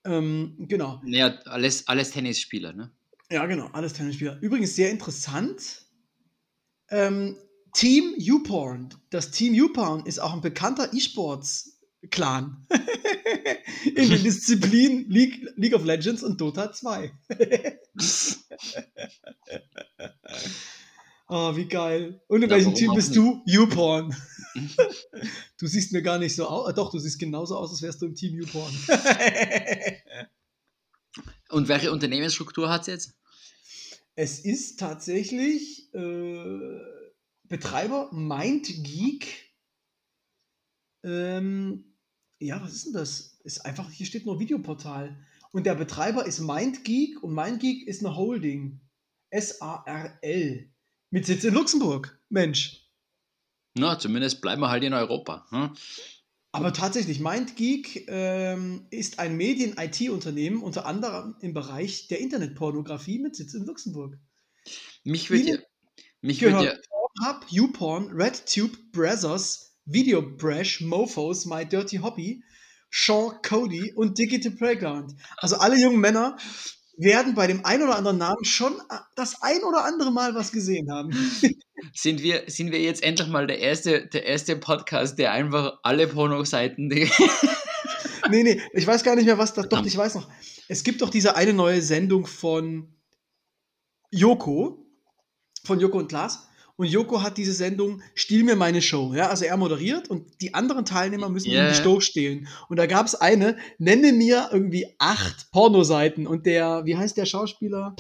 Ähm, genau. Ja, alles, alles Tennisspieler, ne? Ja, genau, alles Tennisspieler. Übrigens sehr interessant. Ähm, Team YouPorn. Das Team YouPorn ist auch ein bekannter E-Sports-Clan. [LAUGHS] in den Disziplinen League, League of Legends und Dota 2. oh, [LAUGHS] wie geil. Und in ja, welchem Team bist du? YouPorn. [LAUGHS] du siehst mir gar nicht so aus. Doch, du siehst genauso aus, als wärst du im Team YouPorn. und welche Unternehmensstruktur hat es jetzt? Es ist tatsächlich äh, Betreiber MindGeek. Ähm, ja, was ist denn das? Ist einfach, hier steht nur Videoportal. Und der Betreiber ist MindGeek und MindGeek ist eine Holding. S-A-R-L. Mit Sitz in Luxemburg. Mensch. Na, zumindest bleiben wir halt in Europa. Hm? Aber tatsächlich, MindGeek ähm, ist ein Medien-IT-Unternehmen, unter anderem im Bereich der Internetpornografie mit Sitz in Luxemburg. Mich würde ja, mich würd ja, Pornhub, YouPorn, RedTube, Brazzers, Videobrash, Mofos, My Dirty Hobby, Sean Cody und Digital Playground. Also alle jungen Männer werden bei dem ein oder anderen Namen schon das ein oder andere Mal was gesehen haben. [LAUGHS] sind wir, sind wir jetzt endlich mal der erste, der erste Podcast, der einfach alle Pornoseiten. [LAUGHS] Nee, nee, ich weiß gar nicht mehr, was das. Doch, ich weiß noch. Es gibt doch diese eine neue Sendung von Joko, von Joko und Klaas. Und Joko hat diese Sendung Stiehl mir meine Show. Ja, also er moderiert und die anderen Teilnehmer müssen yeah. ihm die Show stehlen. Und da gab es eine, nenne mir irgendwie acht Pornoseiten. Und der, wie heißt der Schauspieler?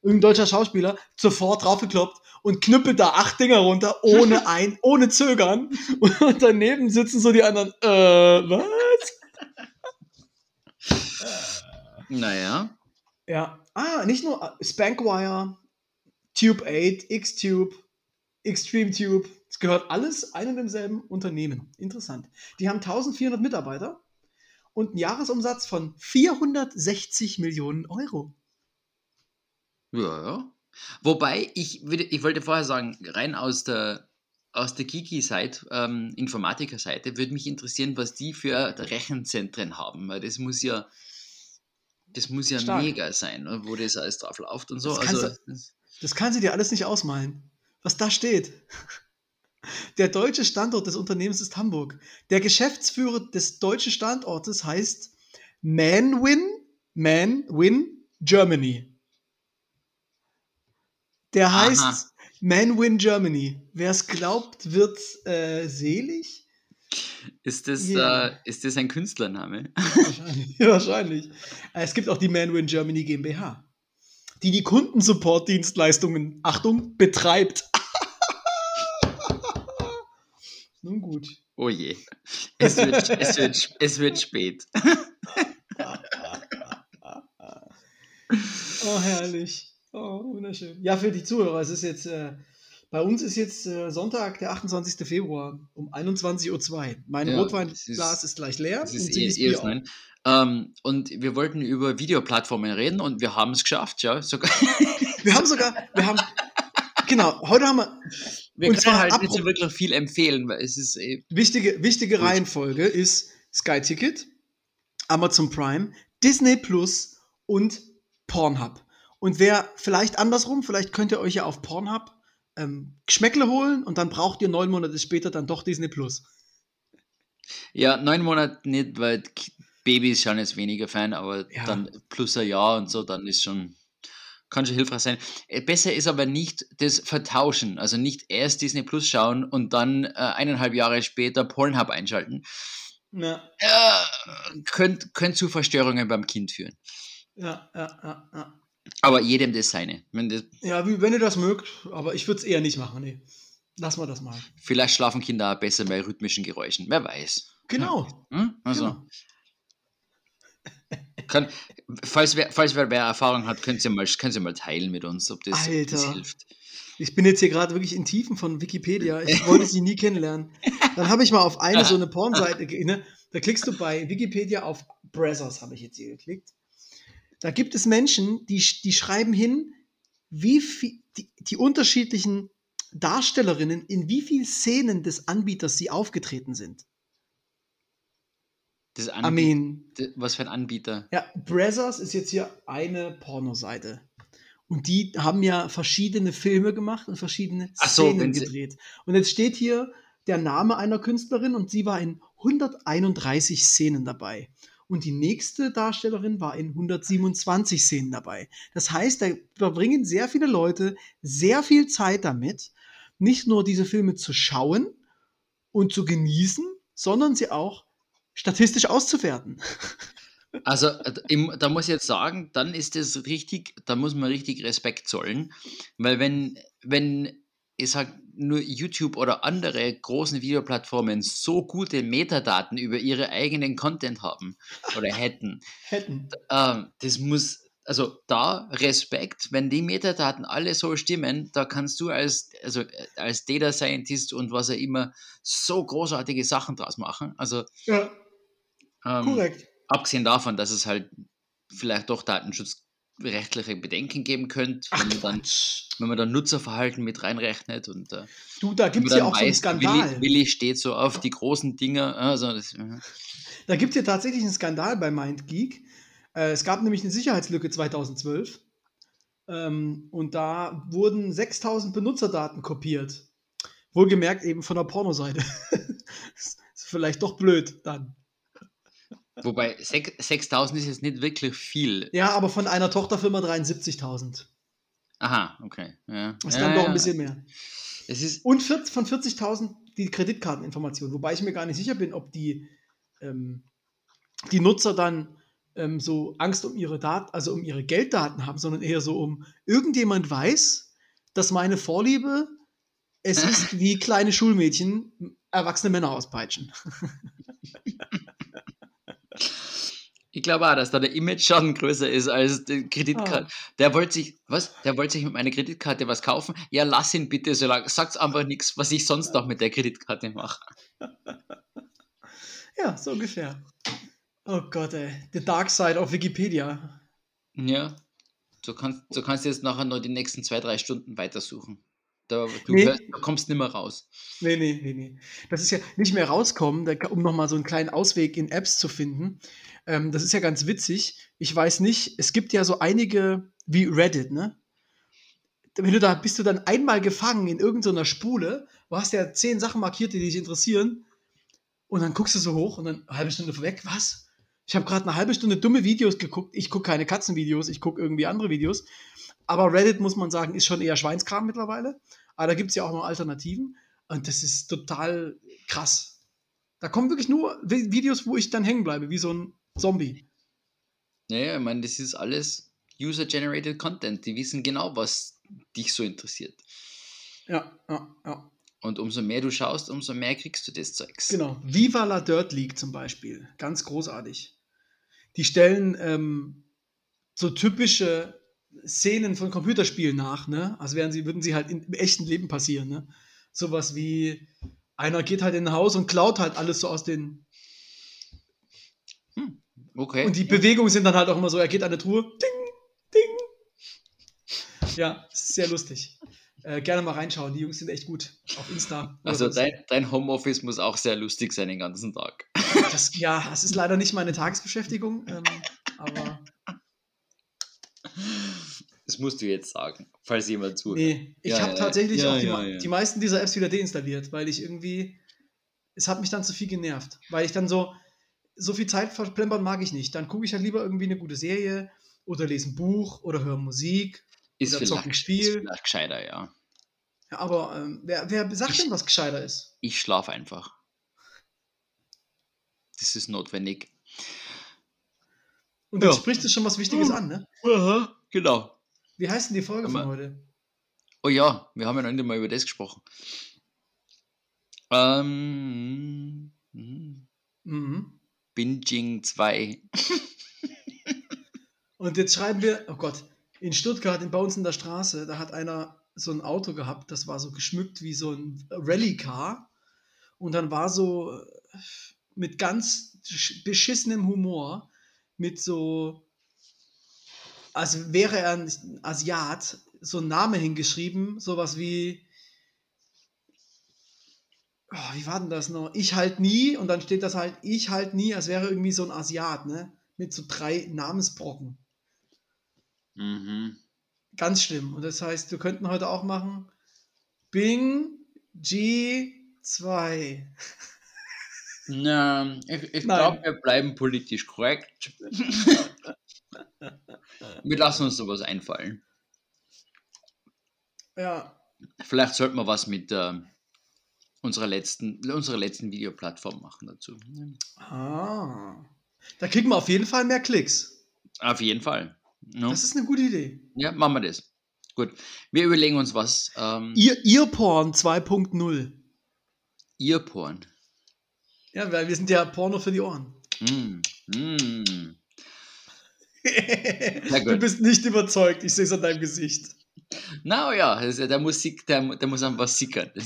Irgendein deutscher Schauspieler, sofort draufgekloppt und knüppelt da acht Dinger runter, ohne [LAUGHS] ein, ohne Zögern. Und daneben sitzen so die anderen, äh, was? Naja. Ja. Ah, nicht nur äh, Spankwire, Tube 8, Xtube, Extreme Tube. Es gehört alles einem demselben Unternehmen. Interessant. Die haben 1400 Mitarbeiter und einen Jahresumsatz von 460 Millionen Euro. Ja, ja. Wobei, ich, ich wollte vorher sagen, rein aus der, aus der Kiki-Seite, ähm, Informatiker-Seite, würde mich interessieren, was die für Rechenzentren haben, weil das muss ja, das muss ja Stark. mega sein, ne, wo das alles drauf läuft und so. Das also, du, das kannst du dir alles nicht ausmalen, was da steht. Der deutsche Standort des Unternehmens ist Hamburg. Der Geschäftsführer des deutschen Standortes heißt Manwin, Manwin Germany. Der heißt Aha. Manwin Germany. Wer es glaubt, wird äh, selig. Ist das, yeah. äh, ist das ein Künstlername? Wahrscheinlich. [LAUGHS] wahrscheinlich. Es gibt auch die Manwin Germany GmbH die die Kundensupport-Dienstleistungen, Achtung, betreibt. [LAUGHS] Nun gut. Oh je. Es wird, es wird, es wird spät. [LAUGHS] oh, herrlich. Oh, wunderschön. Ja, für die Zuhörer, es ist jetzt, äh, bei uns ist jetzt äh, Sonntag, der 28. Februar um 21.02 Uhr. Mein ja, Rotweinglas ist, ist, gleich leer. Es ist eh, eh nein. Ähm, und wir wollten über Videoplattformen reden und wir haben es geschafft, ja. Sogar. [LAUGHS] Wir haben sogar, wir haben, genau, heute haben wir. Wir können halt nicht so wirklich viel empfehlen, weil es ist. Eh wichtige wichtige gut. Reihenfolge ist Sky Ticket, Amazon Prime, Disney Plus und Pornhub. Und wer vielleicht andersrum, vielleicht könnt ihr euch ja auf Pornhub ähm, Geschmäckle holen und dann braucht ihr neun Monate später dann doch Disney Plus. Ja, neun Monate nicht, weil Babys schauen jetzt weniger Fan, aber ja. dann plus ein Jahr und so, dann ist schon, kann schon hilfreich sein. Äh, besser ist aber nicht das Vertauschen, also nicht erst Disney Plus schauen und dann äh, eineinhalb Jahre später Pornhub einschalten. Ja. Äh, könnte könnt zu Verstörungen beim Kind führen. Ja, ja, ja, ja. Aber jedem das seine. Wenn das ja, wenn ihr das mögt, aber ich würde es eher nicht machen, nee. Lassen wir das mal. Vielleicht schlafen Kinder auch besser bei rhythmischen Geräuschen, wer weiß. Genau. Hm? Also. Genau. [LAUGHS] Kann, falls, wer, falls wer, wer Erfahrung hat, könnt ihr, mal, könnt ihr mal teilen mit uns, ob das, Alter. das hilft. Ich bin jetzt hier gerade wirklich in Tiefen von Wikipedia. Ich [LAUGHS] wollte sie nie kennenlernen. Dann habe ich mal auf eine [LAUGHS] so eine Pornseite, ne, da klickst du bei Wikipedia auf Brazzers, habe ich jetzt hier geklickt. Da gibt es Menschen, die, die schreiben hin, wie viel, die, die unterschiedlichen Darstellerinnen in wie vielen Szenen des Anbieters sie aufgetreten sind. Das Armin. Was für ein Anbieter? Ja, Brazzers ist jetzt hier eine Pornoseite. Und die haben ja verschiedene Filme gemacht und verschiedene Szenen so, gedreht. Und jetzt steht hier der Name einer Künstlerin und sie war in 131 Szenen dabei. Und die nächste Darstellerin war in 127 Szenen dabei. Das heißt, da verbringen sehr viele Leute sehr viel Zeit damit, nicht nur diese Filme zu schauen und zu genießen, sondern sie auch statistisch auszuwerten. [LAUGHS] Also äh, da muss ich jetzt sagen, dann ist es richtig, da muss man richtig Respekt zollen, weil wenn, wenn ich sag nur YouTube oder andere großen Videoplattformen so gute Metadaten über ihre eigenen Content haben oder [LAUGHS] hätten. Hätten. Ähm, das muss, also da Respekt, wenn die Metadaten alle so stimmen, da kannst du als, also äh, als Data Scientist und was auch immer so großartige Sachen draus machen. Also Ja, ähm, korrekt. abgesehen davon, dass es halt vielleicht doch datenschutzrechtliche Bedenken geben könnte, Ach, wenn man dann wenn man dann Nutzerverhalten mit reinrechnet und äh, Du, da gibt es ja auch so einen weiß, Skandal. Willi, Willi steht so auf die großen Dinger. Also das, äh, Da gibt es ja tatsächlich einen Skandal bei MindGeek. Äh, es gab nämlich eine Sicherheitslücke 2012. Ähm, und da wurden 6000 Benutzerdaten kopiert. Wohlgemerkt eben von der Pornoseite. [LAUGHS] ist vielleicht doch blöd dann. Wobei sech- 6000 ist jetzt nicht wirklich viel. Ja, aber von einer Tochterfirma 73.000. Aha, okay. Ja. Das ist ja, dann doch ja. ein bisschen mehr. Es ist, Und 40, von 40.000 die Kreditkarteninformation. Wobei ich mir gar nicht sicher bin, ob die, ähm, die Nutzer dann ähm, so Angst um ihre Daten, also um ihre Gelddaten haben, sondern eher so um irgendjemand weiß, dass meine Vorliebe es [LAUGHS] ist wie kleine Schulmädchen erwachsene Männer auspeitschen. [LAUGHS] ich glaube auch, dass da der Image-Schaden größer ist als die Kreditkarte. Ah. Der wollte sich, was? Der wollte sich mit meiner Kreditkarte was kaufen? Ja, lass ihn bitte so lange. Sag's einfach nichts, was ich sonst noch mit der Kreditkarte mache. [LAUGHS] Ja, so ungefähr. Oh Gott, ey. The Dark Side auf Wikipedia. Ja. So kannst, so kannst du jetzt nachher nur die nächsten zwei, drei Stunden weitersuchen. Da, du, Nee. hörst, du kommst nicht mehr raus. Nee, nee, nee, nee. Das ist ja nicht mehr rauskommen, da, um nochmal so einen kleinen Ausweg in Apps zu finden. Ähm, das ist ja ganz witzig. Ich weiß nicht, es gibt ja so einige wie Reddit, ne? Wenn du da bist du dann einmal gefangen in irgendeiner Spule, du hast ja zehn Sachen markiert, die dich interessieren, und dann guckst du so hoch und dann eine halbe Stunde weg. Was? Ich habe gerade eine halbe Stunde dumme Videos geguckt. Ich gucke keine Katzenvideos, ich gucke irgendwie andere Videos. Aber Reddit, muss man sagen, ist schon eher Schweinskram mittlerweile. Aber da gibt es ja auch noch Alternativen. Und das ist total krass. Da kommen wirklich nur Vi- Videos, wo ich dann hängen bleibe, wie so ein Zombie. Naja, ich meine, das ist alles User-Generated Content. Die wissen genau, was dich so interessiert. Ja, ja, ja. Und umso mehr du schaust, umso mehr kriegst du das Zeugs. Genau. Viva la Dirt League zum Beispiel. Ganz großartig. Die stellen ähm, so typische Szenen von Computerspielen nach, ne? Also wären sie, würden sie halt in, im echten Leben passieren, ne? Sowas wie einer geht halt in ein Haus und klaut halt alles so aus den. Okay. Und die Bewegungen sind dann halt auch immer so, er geht an eine Truhe, ding, ding. Ja, es sehr lustig. Äh, gerne mal reinschauen, die Jungs sind echt gut auf Insta. also dein, dein Homeoffice muss auch sehr lustig sein den ganzen Tag. Das, ja, das ist leider nicht meine Tagesbeschäftigung, ähm, aber [LAUGHS] Das musst du jetzt sagen, falls jemand zuhört. nee, ich Ja, habe ja, tatsächlich ja, auch die, die meisten dieser Apps wieder deinstalliert, weil ich irgendwie, es hat mich dann zu viel genervt, weil ich dann so, so viel Zeit verplempern mag ich nicht. Dann gucke ich halt lieber irgendwie eine gute Serie oder lese ein Buch oder höre Musik. Ist Oder zocken vielleicht, Spiel. ist vielleicht gescheiter, ja. Aber ähm, wer, wer sagt denn, was gescheiter ist? Ich schlafe einfach. Das ist notwendig. Und Ja. spricht es schon was Wichtiges an, ne? Aha, genau. Wie heißt denn die Folge von heute? Oh ja, wir haben ja noch nicht mal über das gesprochen. Ähm, hm, Mhm. Binging 2. Und jetzt schreiben wir, oh Gott, in Stuttgart, in, bei uns in der Straße, da hat einer so ein Auto gehabt, das war so geschmückt wie so ein Rallye-Car. Und dann war so äh, mit ganz sch- beschissenem Humor, mit so, als wäre er ein Asiat, so ein Name hingeschrieben, sowas wie, oh, wie war denn das noch? Ich halt nie, und dann steht das halt, ich halt nie, als wäre irgendwie so ein Asiat, ne? Mit so drei Namensbrocken. Mhm. Ganz schlimm. Und das heißt, wir könnten heute auch machen Bing G2. Na, ich, ich glaube, wir bleiben politisch korrekt. [LAUGHS] [LAUGHS] wir lassen uns sowas einfallen. Ja, Vielleicht sollten wir was mit ähm, unserer letzten, unserer letzten Videoplattform machen dazu. ah. Da kriegen wir auf jeden Fall mehr Klicks. Auf jeden Fall. Ja, Das ist eine gute Idee. ja machen wir das. Gut, wir überlegen uns was. Ähm, Ihr, Earporn 2.0. Earporn. Ja, weil wir sind ja Porno für die Ohren. Mm, mm. Du bist nicht überzeugt, ich sehe es an deinem Gesicht. Na ja, also der Musik, der, der muss einfach sickern. [LAUGHS]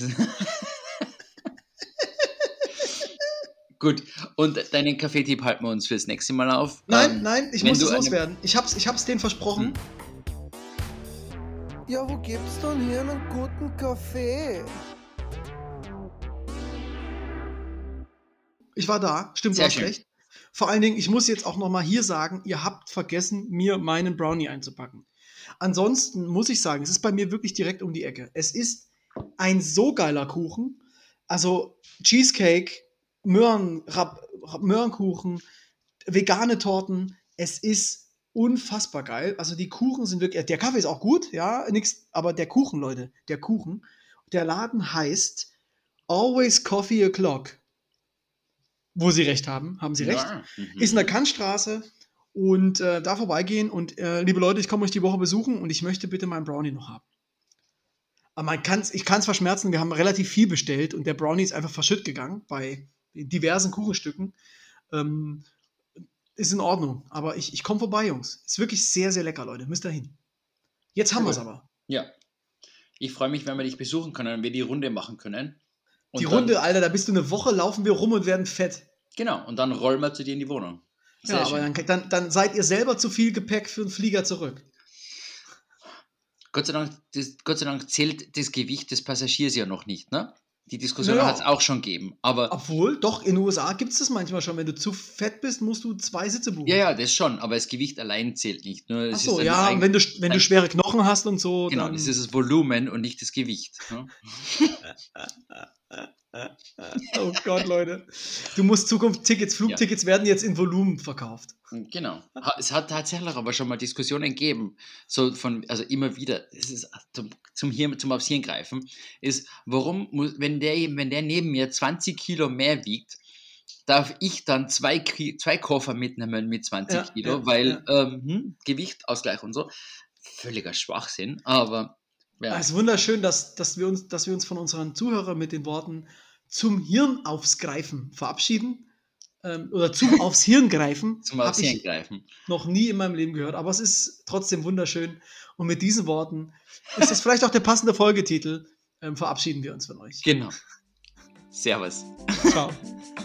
Gut, und deinen Kaffeetipp halten wir uns fürs nächste Mal auf. Nein, Ähm, nein, ich muss es loswerden. Ich hab's, ich hab's denen versprochen. Hm? Ja, wo gibt's denn hier einen guten Kaffee? Ich war da, stimmt, Sehr du hast schön. recht. Vor allen Dingen, ich muss jetzt auch noch mal hier sagen, ihr habt vergessen, mir meinen Brownie einzupacken. Ansonsten muss ich sagen, es ist bei mir wirklich direkt um die Ecke. Es ist ein so geiler Kuchen. Also Cheesecake, Möhren, Rab, Möhrenkuchen, vegane Torten. Es ist unfassbar geil. Also die Kuchen sind wirklich, der Kaffee ist auch gut, ja, nix, aber der Kuchen, Leute, der Kuchen. Der Laden heißt Always Coffee O'Clock. Wo sie recht haben, haben sie recht. Ja, mhm. Ist in der Kantstraße und äh, da vorbeigehen und äh, liebe Leute, ich komme euch die Woche besuchen und ich möchte bitte meinen Brownie noch haben. Aber man kann's, ich kann es verschmerzen, wir haben relativ viel bestellt und der Brownie ist einfach verschütt gegangen bei diversen Kuchenstücken. Ähm, ist in Ordnung, aber ich, ich komme vorbei, Jungs. Ist wirklich sehr, sehr lecker, Leute. Müsst ihr hin. Jetzt haben wir es Cool. aber. Ja. Ich freue mich, wenn wir dich besuchen können, wenn wir die Runde machen können. Und Die dann, Runde, Alter, da bist du eine Woche, laufen wir rum und werden fett. Genau, und dann rollen wir zu dir in die Wohnung. Sehr ja, aber schön. dann, dann, dann seid ihr selber zu viel Gepäck für einen Flieger zurück. Gott sei, Dank, das, Gott sei Dank zählt das Gewicht des Passagiers ja noch nicht, ne? Die Diskussion Naja. hat es auch schon gegeben. Aber Obwohl, doch, in den USA gibt es das manchmal schon. Wenn du zu fett bist, musst du zwei Sitze buchen. ja, ja, das schon, aber das Gewicht allein zählt nicht. Nur Achso, ist dann ja, ein- wenn du, wenn du schwere Knochen hast und so, Genau, das ist das Volumen und nicht das Gewicht. Ne? [LAUGHS] [LAUGHS] oh Gott, Leute. Du musst Zukunftstickets, Flugtickets werden jetzt in Volumen verkauft. Genau. Ha- Es hat tatsächlich aber schon mal Diskussionen gegeben, so von, also immer wieder, es ist zum, zum, Hirn, zum aufs Hirn greifen, ist, warum, muss, wenn der, wenn der neben mir 20 Kilo mehr wiegt, darf ich dann zwei, zwei Koffer mitnehmen mit 20 Ja, Kilo, ja, weil ja. Ähm, hm, Gewicht, Ausgleich und so. Völliger Schwachsinn, aber ja. Es ist wunderschön, dass, dass, wir uns, dass wir uns von unseren Zuhörern mit den Worten zum Hirn aufs Greifen verabschieden. Ähm, oder zum [LAUGHS] aufs Hirn greifen. zum aufs Hirn greifen. noch nie in meinem Leben gehört. Aber es ist trotzdem wunderschön. Und mit diesen Worten ist das vielleicht auch der passende Folgetitel. Ähm, verabschieden wir uns von euch. Genau. Servus. Ciao. [LAUGHS]